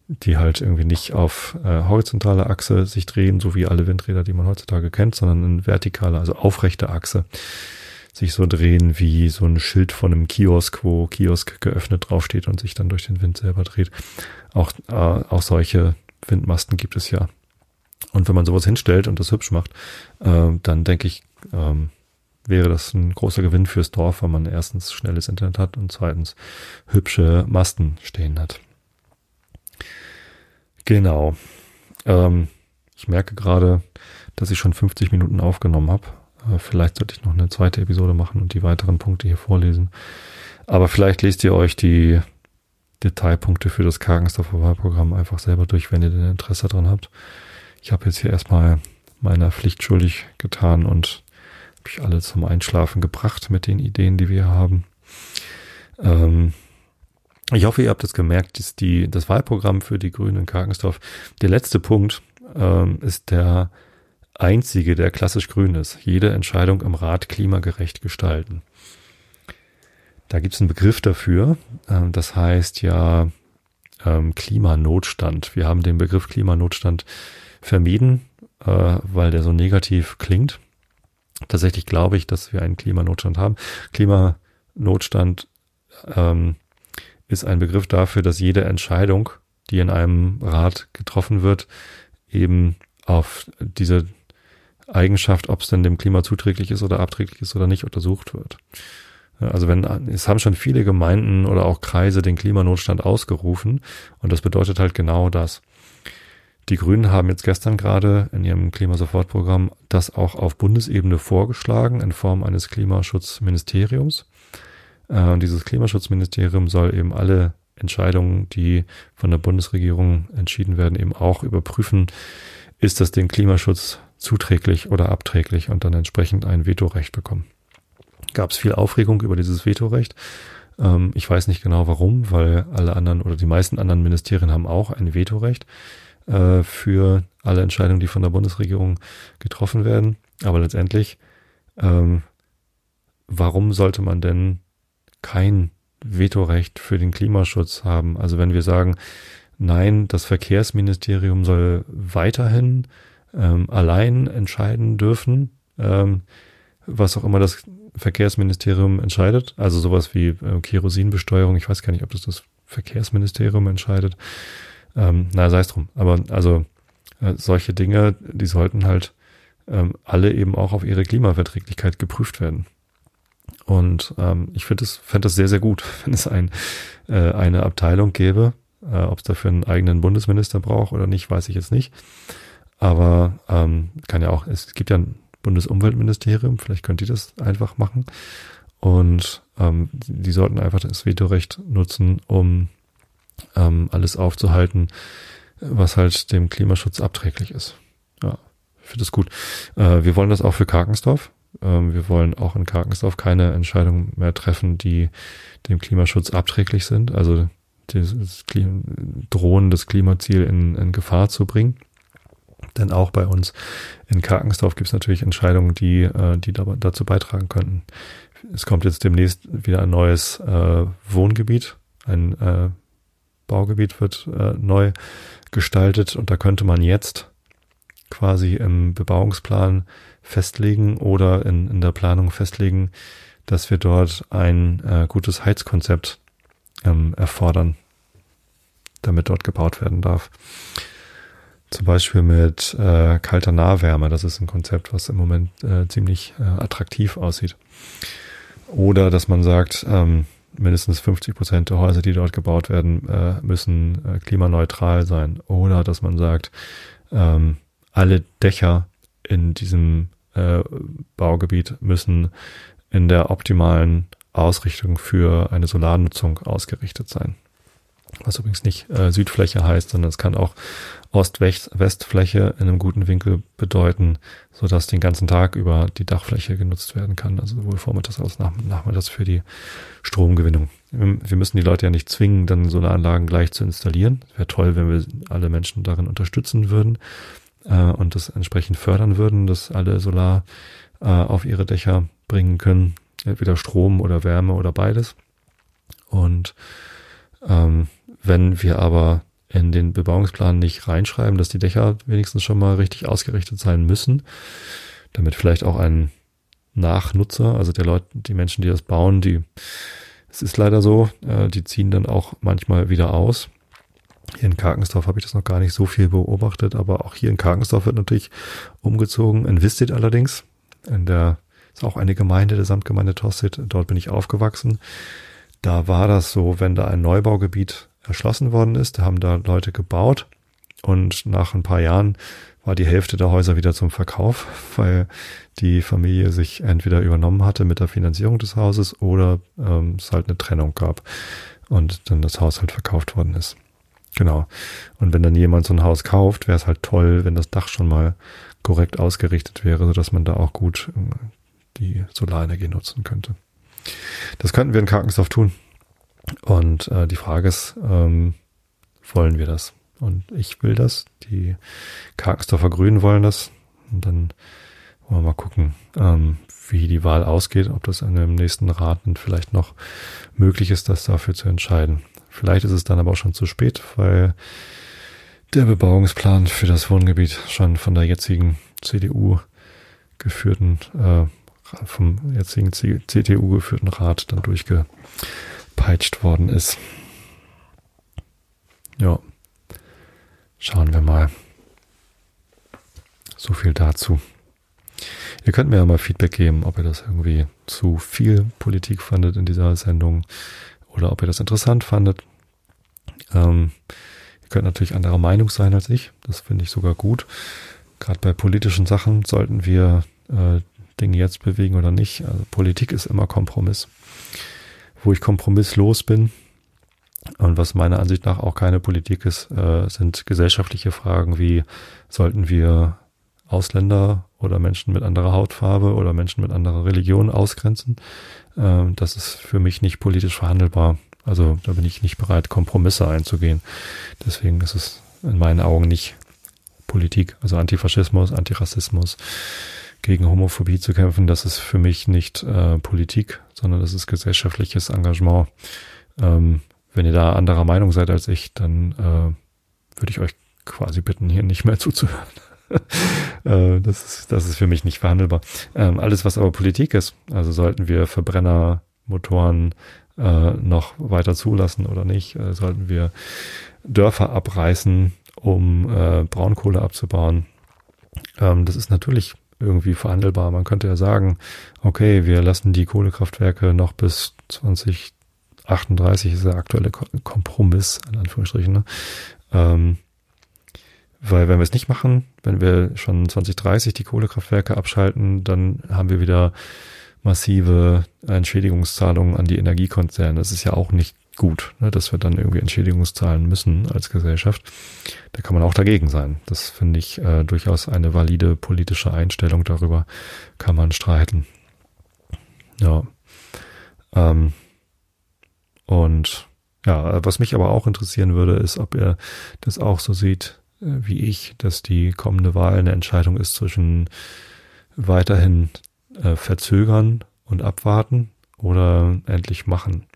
die halt irgendwie nicht auf äh, horizontaler Achse sich drehen, so wie alle Windräder, die man heutzutage kennt, sondern in vertikaler, also aufrechte Achse sich so drehen wie so ein Schild von einem Kiosk, wo Kiosk geöffnet draufsteht und sich dann durch den Wind selber dreht. Auch, äh, auch solche Windmasten gibt es ja. Und wenn man sowas hinstellt und das hübsch macht, äh, dann denke ich, ähm, wäre das ein großer Gewinn fürs Dorf, weil man erstens schnelles Internet hat und zweitens hübsche Masten stehen hat. Genau. Ähm, ich merke gerade, dass ich schon 50 Minuten aufgenommen habe. Äh, vielleicht sollte ich noch eine zweite Episode machen und die weiteren Punkte hier vorlesen. Aber vielleicht lest ihr euch die, Detailpunkte für das Kargensdorfer Wahlprogramm einfach selber durch, wenn ihr denn Interesse daran habt. Ich habe jetzt hier erstmal meiner Pflicht schuldig getan und mich alle zum Einschlafen gebracht mit den Ideen, die wir haben. Ähm, ich hoffe, ihr habt es gemerkt, dass die, das Wahlprogramm für die Grünen in Kargensdorf, der letzte Punkt ähm, ist der einzige, der klassisch grün ist. Jede Entscheidung im Rat klimagerecht gestalten. Da gibt es einen Begriff dafür. Ähm, das heißt ja ähm, Klimanotstand. Wir haben den Begriff Klimanotstand vermieden, äh, weil der so negativ klingt. Tatsächlich glaube ich, dass wir einen Klimanotstand haben. Klimanotstand ähm, ist ein Begriff dafür, dass jede Entscheidung, die in einem Rat getroffen wird, eben auf diese Eigenschaft, ob es denn dem Klima zuträglich ist oder abträglich ist oder nicht, untersucht wird. Also wenn, es haben schon viele Gemeinden oder auch Kreise den Klimanotstand ausgerufen und das bedeutet halt genau das. Die Grünen haben jetzt gestern gerade in ihrem Klimasofortprogramm das auch auf Bundesebene vorgeschlagen in Form eines Klimaschutzministeriums. Äh, und dieses Klimaschutzministerium soll eben alle Entscheidungen, die von der Bundesregierung entschieden werden, eben auch überprüfen, ist das dem Klimaschutz zuträglich oder abträglich und dann entsprechend ein Vetorecht bekommen. Gab es viel Aufregung über dieses Vetorecht. Ähm, ich weiß nicht genau warum, weil alle anderen oder die meisten anderen Ministerien haben auch ein Vetorecht äh, für alle Entscheidungen, die von der Bundesregierung getroffen werden. Aber letztendlich, ähm, warum sollte man denn kein Vetorecht für den Klimaschutz haben? Also wenn wir sagen, nein, das Verkehrsministerium soll weiterhin ähm, allein entscheiden dürfen, ähm, was auch immer das Verkehrsministerium entscheidet. Also sowas wie äh, Kerosinbesteuerung. Ich weiß gar nicht, ob das das Verkehrsministerium entscheidet. Ähm, na, sei es drum. Aber also äh, solche Dinge, die sollten halt ähm, alle eben auch auf ihre Klimaverträglichkeit geprüft werden. Und ähm, ich finde es fände das sehr, sehr gut, wenn es ein, äh, eine Abteilung gäbe. Äh, Ob es dafür einen eigenen Bundesminister braucht oder nicht, weiß ich jetzt nicht. Aber ähm, kann ja auch, es gibt ja ein Bundesumweltministerium, vielleicht könnt ihr das einfach machen. Und ähm, die sollten einfach das Vetorecht nutzen, um ähm, alles aufzuhalten, was halt dem Klimaschutz abträglich ist. Ja, ich finde das gut. Äh, wir wollen das auch für Karkensdorf. Ähm, wir wollen auch in Karkensdorf keine Entscheidungen mehr treffen, die dem Klimaschutz abträglich sind. Also das Klima, Drohen das Klimaziel in, in Gefahr zu bringen. Denn auch bei uns in Karkensdorf gibt es natürlich Entscheidungen, die, äh, die dazu beitragen könnten. Es kommt jetzt demnächst wieder ein neues äh, Wohngebiet, ein äh, Baugebiet wird äh, neu gestaltet und da könnte man jetzt quasi im Bebauungsplan festlegen oder in, in der Planung festlegen, dass wir dort ein äh, gutes Heizkonzept ähm, erfordern, damit dort gebaut werden darf. Zum Beispiel mit äh, kalter Nahwärme. Das ist ein Konzept, was im Moment äh, ziemlich äh, attraktiv aussieht. Oder dass man sagt, ähm, mindestens 50 Prozent der Häuser, die dort gebaut werden, äh, müssen äh, klimaneutral sein. Oder dass man sagt, ähm, alle Dächer in diesem äh, Baugebiet müssen in der optimalen Ausrichtung für eine Solarnutzung ausgerichtet sein was übrigens nicht äh, Südfläche heißt, sondern es kann auch Ost-West-Fläche in einem guten Winkel bedeuten, so dass den ganzen Tag über die Dachfläche genutzt werden kann, also sowohl vormittags als auch nachmittags für die Stromgewinnung. Wir müssen die Leute ja nicht zwingen, dann Solaranlagen gleich zu installieren. Wäre toll, wenn wir alle Menschen darin unterstützen würden äh, und das entsprechend fördern würden, dass alle Solar äh, auf ihre Dächer bringen können, entweder Strom oder Wärme oder beides. Und ähm, wenn wir aber in den Bebauungsplan nicht reinschreiben, dass die Dächer wenigstens schon mal richtig ausgerichtet sein müssen, damit vielleicht auch ein Nachnutzer, also der Leute, die Menschen, die das bauen, die, es ist leider so, äh, die ziehen dann auch manchmal wieder aus. Hier in Karkensdorf habe ich das noch gar nicht so viel beobachtet, aber auch hier in Karkensdorf wird natürlich umgezogen. In Vistit allerdings, in der ist auch eine Gemeinde, der Samtgemeinde Tosted, dort bin ich aufgewachsen. Da war das so, wenn da ein Neubaugebiet erschlossen worden ist. Da haben da Leute gebaut und nach ein paar Jahren war die Hälfte der Häuser wieder zum Verkauf, weil die Familie sich entweder übernommen hatte mit der Finanzierung des Hauses oder ähm, es halt eine Trennung gab. und dann das Haus halt verkauft worden ist. Genau. Und wenn dann jemand so ein Haus kauft, wäre es halt toll, wenn das Dach schon mal korrekt ausgerichtet wäre, sodass man da auch gut äh, die Solarenergie nutzen könnte. Das könnten wir in Karkensdorf tun. Und äh, die Frage ist, ähm, wollen wir das? Und ich will das. Die Karkensdorfer Grünen wollen das. Und dann wollen wir mal gucken, ähm, wie die Wahl ausgeht, ob das in dem nächsten Rat vielleicht noch möglich ist, das dafür zu entscheiden. Vielleicht ist es dann aber auch schon zu spät, weil der Bebauungsplan für das Wohngebiet schon von der jetzigen CDU geführten, äh, vom jetzigen CDU geführten Rat dann durchgepeitscht worden ist. Ja. Schauen wir mal. So viel dazu. Ihr könnt mir ja mal Feedback geben, ob ihr das irgendwie zu viel Politik fandet in dieser Sendung oder ob ihr das interessant fandet. Ähm, ihr könnt natürlich anderer Meinung sein als ich. Das finde ich sogar gut. Gerade bei politischen Sachen sollten wir äh, Dinge jetzt bewegen oder nicht. Also Politik ist immer Kompromiss. Wo ich kompromisslos bin und was meiner Ansicht nach auch keine Politik ist, äh, sind gesellschaftliche Fragen wie sollten wir Ausländer oder Menschen mit anderer Hautfarbe oder Menschen mit anderer Religion ausgrenzen. Ähm, das ist für mich nicht politisch verhandelbar. Also da bin ich nicht bereit, Kompromisse einzugehen. Deswegen ist es in meinen Augen nicht Politik, also Antifaschismus, Antirassismus, gegen Homophobie zu kämpfen, das ist für mich nicht äh, Politik, sondern das ist gesellschaftliches Engagement. Ähm, wenn ihr da anderer Meinung seid als ich, dann äh, würde ich euch quasi bitten, hier nicht mehr zuzuhören. Äh, das, ist, das ist für mich nicht verhandelbar. Ähm, alles, was aber Politik ist, also sollten wir Verbrennermotoren äh, noch weiter zulassen oder nicht, äh, sollten wir Dörfer abreißen, um äh, Braunkohle abzubauen. Ähm, das ist natürlich irgendwie verhandelbar. Man könnte ja sagen, okay, wir lassen die Kohlekraftwerke noch bis 2038, ist der aktuelle Kompromiss, in Anführungsstrichen, ne? ähm, weil wenn wir es nicht machen, wenn wir schon 2030 die Kohlekraftwerke abschalten, dann haben wir wieder massive Entschädigungszahlungen an die Energiekonzerne. Das ist ja auch nicht gut, ne, dass wir dann irgendwie Entschädigungszahlen müssen als Gesellschaft. Da kann man auch dagegen sein. Das finde ich äh, durchaus eine valide politische Einstellung. Darüber kann man streiten. Ja. Ähm, und ja, was mich aber auch interessieren würde, ist, ob ihr das auch so seht, äh, wie ich, dass die kommende Wahl eine Entscheidung ist zwischen weiterhin äh, verzögern und abwarten oder endlich machen.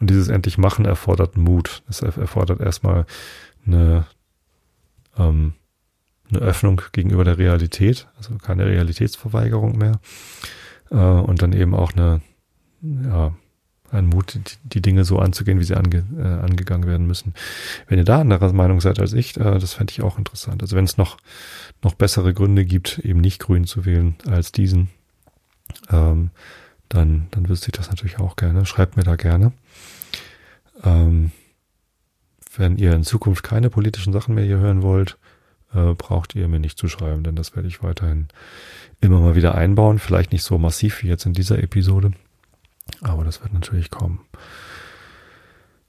Und dieses endlich machen erfordert Mut. Es erfordert erstmal eine, ähm, eine Öffnung gegenüber der Realität, also keine Realitätsverweigerung mehr. Äh, und dann eben auch eine, ja, ein Mut, die, die Dinge so anzugehen, wie sie ange, äh, angegangen werden müssen. Wenn ihr da anderer Meinung seid als ich, äh, das fände ich auch interessant. Also wenn es noch, noch bessere Gründe gibt, eben nicht grün zu wählen als diesen, ähm, dann, dann wüsste ich das natürlich auch gerne. Schreibt mir da gerne. Ähm, wenn ihr in Zukunft keine politischen Sachen mehr hier hören wollt, äh, braucht ihr mir nicht zu schreiben, denn das werde ich weiterhin immer mal wieder einbauen. Vielleicht nicht so massiv wie jetzt in dieser Episode. Aber das wird natürlich kommen.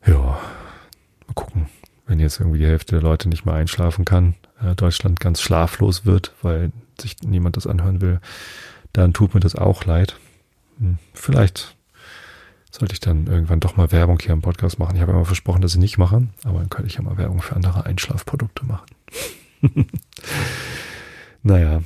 Ja, mal gucken. Wenn jetzt irgendwie die Hälfte der Leute nicht mehr einschlafen kann, äh, Deutschland ganz schlaflos wird, weil sich niemand das anhören will, dann tut mir das auch leid. Hm, vielleicht sollte ich dann irgendwann doch mal Werbung hier im Podcast machen. Ich habe immer versprochen, dass ich nicht mache, aber dann könnte ich ja mal Werbung für andere Einschlafprodukte machen. naja,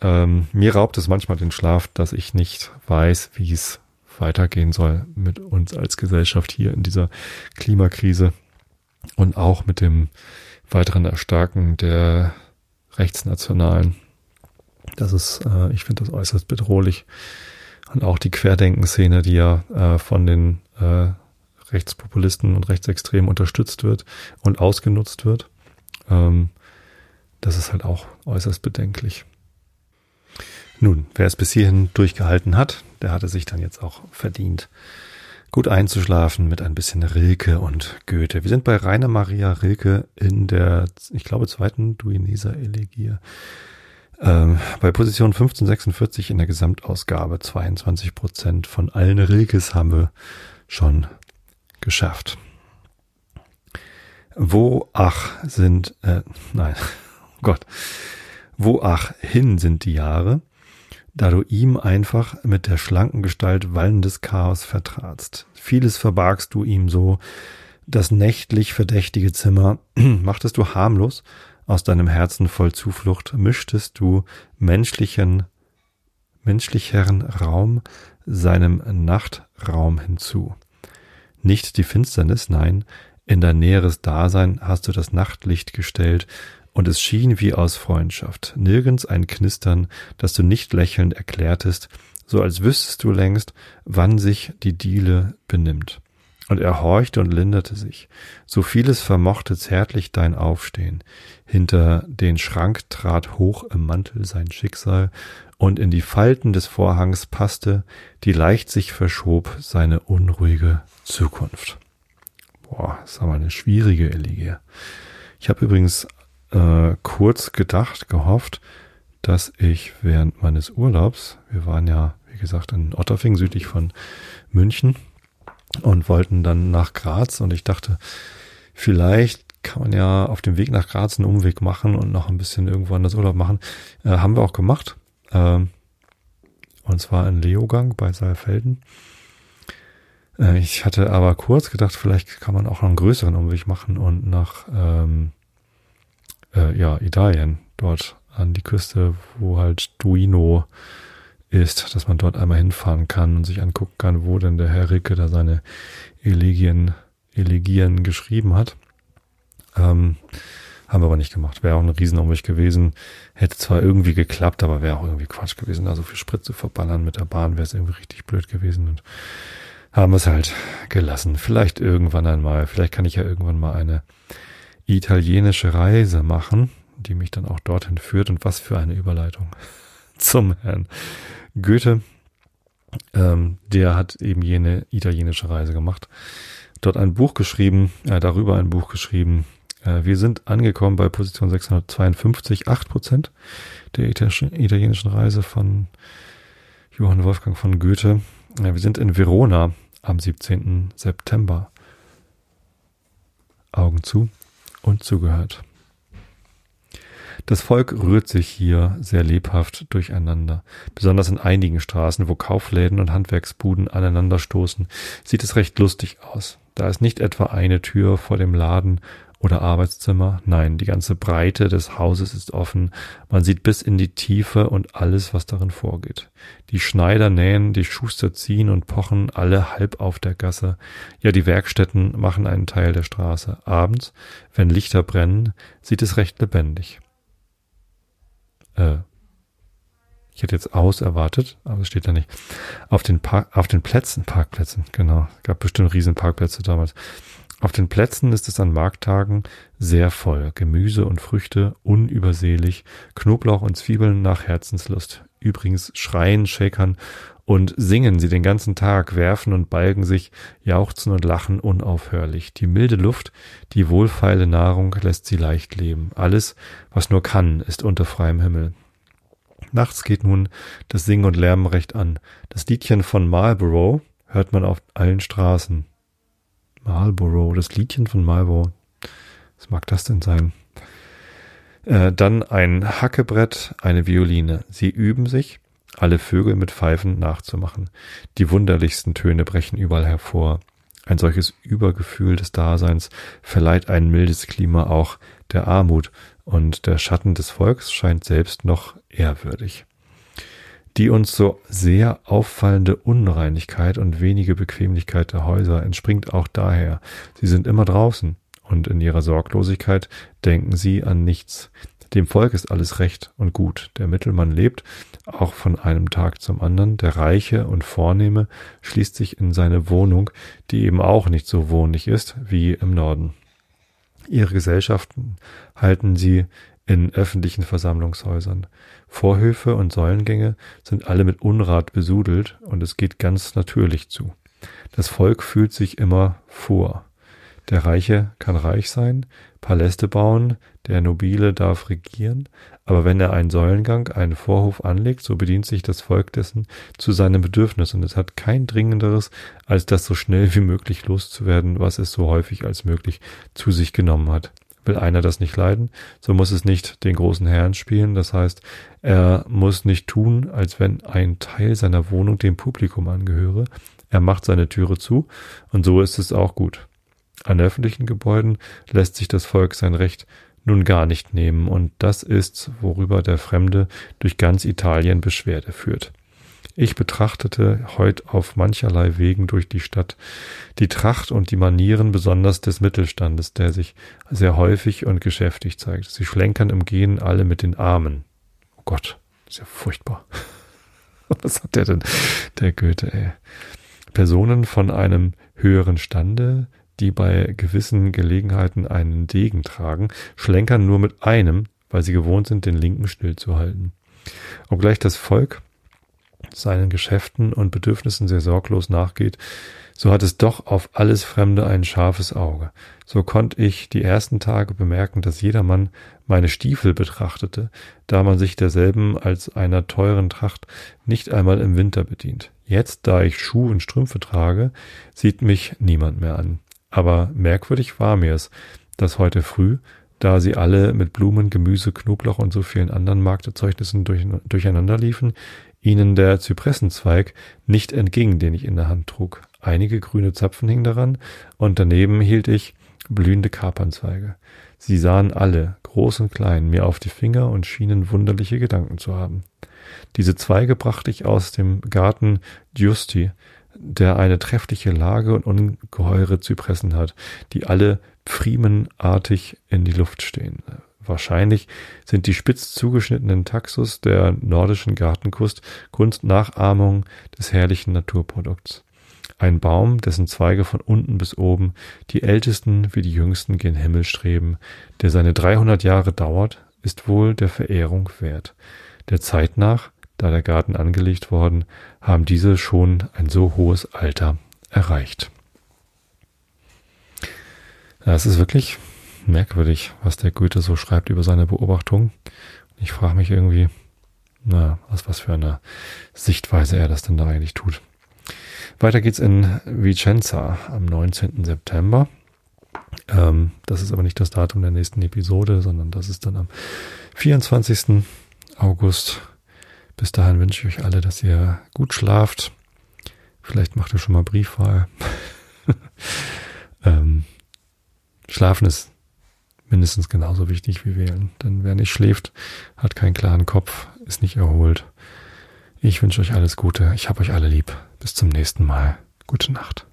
ähm, mir raubt es manchmal den Schlaf, dass ich nicht weiß, wie es weitergehen soll mit uns als Gesellschaft hier in dieser Klimakrise und auch mit dem weiteren Erstarken der Rechtsnationalen. Das ist, äh, ich finde das äußerst bedrohlich. Und auch die Querdenkenszene, die ja äh, von den äh, Rechtspopulisten und Rechtsextremen unterstützt wird und ausgenutzt wird. Ähm, das ist halt auch äußerst bedenklich. Nun, wer es bis hierhin durchgehalten hat, der hatte sich dann jetzt auch verdient, gut einzuschlafen mit ein bisschen Rilke und Goethe. Wir sind bei Rainer Maria Rilke in der, ich glaube, zweiten Duineser Elegie. Ähm, bei Position 1546 in der Gesamtausgabe 22 Prozent von allen Rilkes haben wir schon geschafft. Wo ach sind, äh, nein, oh Gott, wo ach hin sind die Jahre, da du ihm einfach mit der schlanken Gestalt wallendes Chaos vertratst. Vieles verbargst du ihm so, das nächtlich verdächtige Zimmer machtest du harmlos, aus deinem Herzen voll Zuflucht mischtest du menschlichen, menschlicheren Raum seinem Nachtraum hinzu. Nicht die Finsternis, nein, in dein näheres Dasein hast du das Nachtlicht gestellt, und es schien wie aus Freundschaft, nirgends ein Knistern, das du nicht lächelnd erklärtest, so als wüsstest du längst, wann sich die Diele benimmt. Und er horchte und linderte sich. So vieles vermochte zärtlich dein Aufstehen. Hinter den Schrank trat hoch im Mantel sein Schicksal, und in die Falten des Vorhangs passte, die leicht sich verschob, seine unruhige Zukunft. Boah, ist aber eine schwierige Elegie. Ich habe übrigens äh, kurz gedacht, gehofft, dass ich während meines Urlaubs, wir waren ja, wie gesagt, in Otterfing südlich von München und wollten dann nach Graz und ich dachte, vielleicht kann man ja auf dem Weg nach Graz einen Umweg machen und noch ein bisschen irgendwo anders Urlaub machen. Äh, haben wir auch gemacht. Äh, und zwar in Leogang bei Saalfelden. Äh, ich hatte aber kurz gedacht, vielleicht kann man auch noch einen größeren Umweg machen und nach ähm, äh, ja, Italien, dort an die Küste, wo halt Duino ist, dass man dort einmal hinfahren kann und sich angucken kann, wo denn der Herr Ricke da seine Elegien, Elegien geschrieben hat. Ähm, haben wir aber nicht gemacht. Wäre auch ein Riesenumweg gewesen. Hätte zwar irgendwie geklappt, aber wäre auch irgendwie Quatsch gewesen. Da so viel Sprit zu verballern mit der Bahn wäre es irgendwie richtig blöd gewesen. Und haben es halt gelassen. Vielleicht irgendwann einmal. Vielleicht kann ich ja irgendwann mal eine italienische Reise machen, die mich dann auch dorthin führt. Und was für eine Überleitung zum Herrn Goethe. Ähm, der hat eben jene italienische Reise gemacht. Dort ein Buch geschrieben, äh, darüber ein Buch geschrieben. Äh, wir sind angekommen bei Position 652, acht Prozent der italienischen Reise von Johann Wolfgang von Goethe. Äh, wir sind in Verona am 17. September. Augen zu und zugehört. Das Volk rührt sich hier sehr lebhaft durcheinander. Besonders in einigen Straßen, wo Kaufläden und Handwerksbuden aneinanderstoßen, sieht es recht lustig aus. Da ist nicht etwa eine Tür vor dem Laden oder Arbeitszimmer. Nein, die ganze Breite des Hauses ist offen. Man sieht bis in die Tiefe und alles, was darin vorgeht. Die Schneider nähen, die Schuster ziehen und pochen alle halb auf der Gasse. Ja, die Werkstätten machen einen Teil der Straße. Abends, wenn Lichter brennen, sieht es recht lebendig. Äh, ich hätte jetzt aus erwartet, aber es steht da nicht. Auf den Park, auf den Plätzen, Parkplätzen, genau. Gab bestimmt riesen Parkplätze damals. Auf den Plätzen ist es an Markttagen sehr voll. Gemüse und Früchte unübersehlich, Knoblauch und Zwiebeln nach Herzenslust. Übrigens schreien, shakern und singen sie den ganzen Tag, werfen und balgen sich, jauchzen und lachen unaufhörlich. Die milde Luft, die wohlfeile Nahrung lässt sie leicht leben. Alles, was nur kann, ist unter freiem Himmel. Nachts geht nun das Singen und Lärmen recht an. Das Liedchen von Marlborough hört man auf allen Straßen. Marlboro, das Liedchen von Marlboro. Was mag das denn sein? Äh, dann ein Hackebrett, eine Violine. Sie üben sich, alle Vögel mit Pfeifen nachzumachen. Die wunderlichsten Töne brechen überall hervor. Ein solches Übergefühl des Daseins verleiht ein mildes Klima auch der Armut, und der Schatten des Volks scheint selbst noch ehrwürdig. Die uns so sehr auffallende Unreinigkeit und wenige Bequemlichkeit der Häuser entspringt auch daher. Sie sind immer draußen und in ihrer Sorglosigkeit denken sie an nichts. Dem Volk ist alles recht und gut. Der Mittelmann lebt auch von einem Tag zum anderen. Der Reiche und Vornehme schließt sich in seine Wohnung, die eben auch nicht so wohnlich ist wie im Norden. Ihre Gesellschaften halten sie in öffentlichen Versammlungshäusern. Vorhöfe und Säulengänge sind alle mit Unrat besudelt und es geht ganz natürlich zu. Das Volk fühlt sich immer vor. Der Reiche kann reich sein, Paläste bauen, der Nobile darf regieren, aber wenn er einen Säulengang, einen Vorhof anlegt, so bedient sich das Volk dessen zu seinem Bedürfnis und es hat kein dringenderes, als das so schnell wie möglich loszuwerden, was es so häufig als möglich zu sich genommen hat. Will einer das nicht leiden, so muss es nicht den großen Herrn spielen, das heißt, er muss nicht tun, als wenn ein Teil seiner Wohnung dem Publikum angehöre, er macht seine Türe zu, und so ist es auch gut. An öffentlichen Gebäuden lässt sich das Volk sein Recht nun gar nicht nehmen, und das ist, worüber der Fremde durch ganz Italien Beschwerde führt. Ich betrachtete heut auf mancherlei Wegen durch die Stadt die Tracht und die Manieren besonders des Mittelstandes, der sich sehr häufig und geschäftig zeigt. Sie schlenkern im Gehen alle mit den Armen. Oh Gott, ist ja furchtbar. Was hat der denn, der Goethe, ey? Personen von einem höheren Stande, die bei gewissen Gelegenheiten einen Degen tragen, schlenkern nur mit einem, weil sie gewohnt sind, den linken stillzuhalten. Obgleich das Volk seinen Geschäften und Bedürfnissen sehr sorglos nachgeht, so hat es doch auf alles Fremde ein scharfes Auge. So konnte ich die ersten Tage bemerken, dass jedermann meine Stiefel betrachtete, da man sich derselben als einer teuren Tracht nicht einmal im Winter bedient. Jetzt, da ich Schuh und Strümpfe trage, sieht mich niemand mehr an. Aber merkwürdig war mir's, dass heute früh, da sie alle mit Blumen, Gemüse, Knoblauch und so vielen anderen Markterzeugnissen durch, durcheinander liefen, ihnen der Zypressenzweig nicht entging, den ich in der Hand trug. Einige grüne Zapfen hingen daran, und daneben hielt ich blühende Kapernzweige. Sie sahen alle, groß und klein, mir auf die Finger und schienen wunderliche Gedanken zu haben. Diese Zweige brachte ich aus dem Garten Giusti, der eine treffliche Lage und ungeheure Zypressen hat, die alle pfriemenartig in die Luft stehen. Wahrscheinlich sind die spitz zugeschnittenen Taxus der nordischen Gartenkunst Kunstnachahmung des herrlichen Naturprodukts. Ein Baum, dessen Zweige von unten bis oben, die ältesten wie die jüngsten gen Himmel streben, der seine 300 Jahre dauert, ist wohl der Verehrung wert. Der Zeit nach, da der Garten angelegt worden, haben diese schon ein so hohes Alter erreicht. Es ist wirklich merkwürdig, was der Goethe so schreibt über seine Beobachtung. Ich frage mich irgendwie, na, aus was für einer Sichtweise er das denn da eigentlich tut. Weiter geht's in Vicenza am 19. September. Ähm, das ist aber nicht das Datum der nächsten Episode, sondern das ist dann am 24. August bis dahin wünsche ich euch alle, dass ihr gut schlaft. Vielleicht macht ihr schon mal Briefwahl. ähm, Schlafen ist mindestens genauso wichtig wie wählen. Denn wer nicht schläft, hat keinen klaren Kopf, ist nicht erholt. Ich wünsche euch alles Gute. Ich habe euch alle lieb. Bis zum nächsten Mal. Gute Nacht.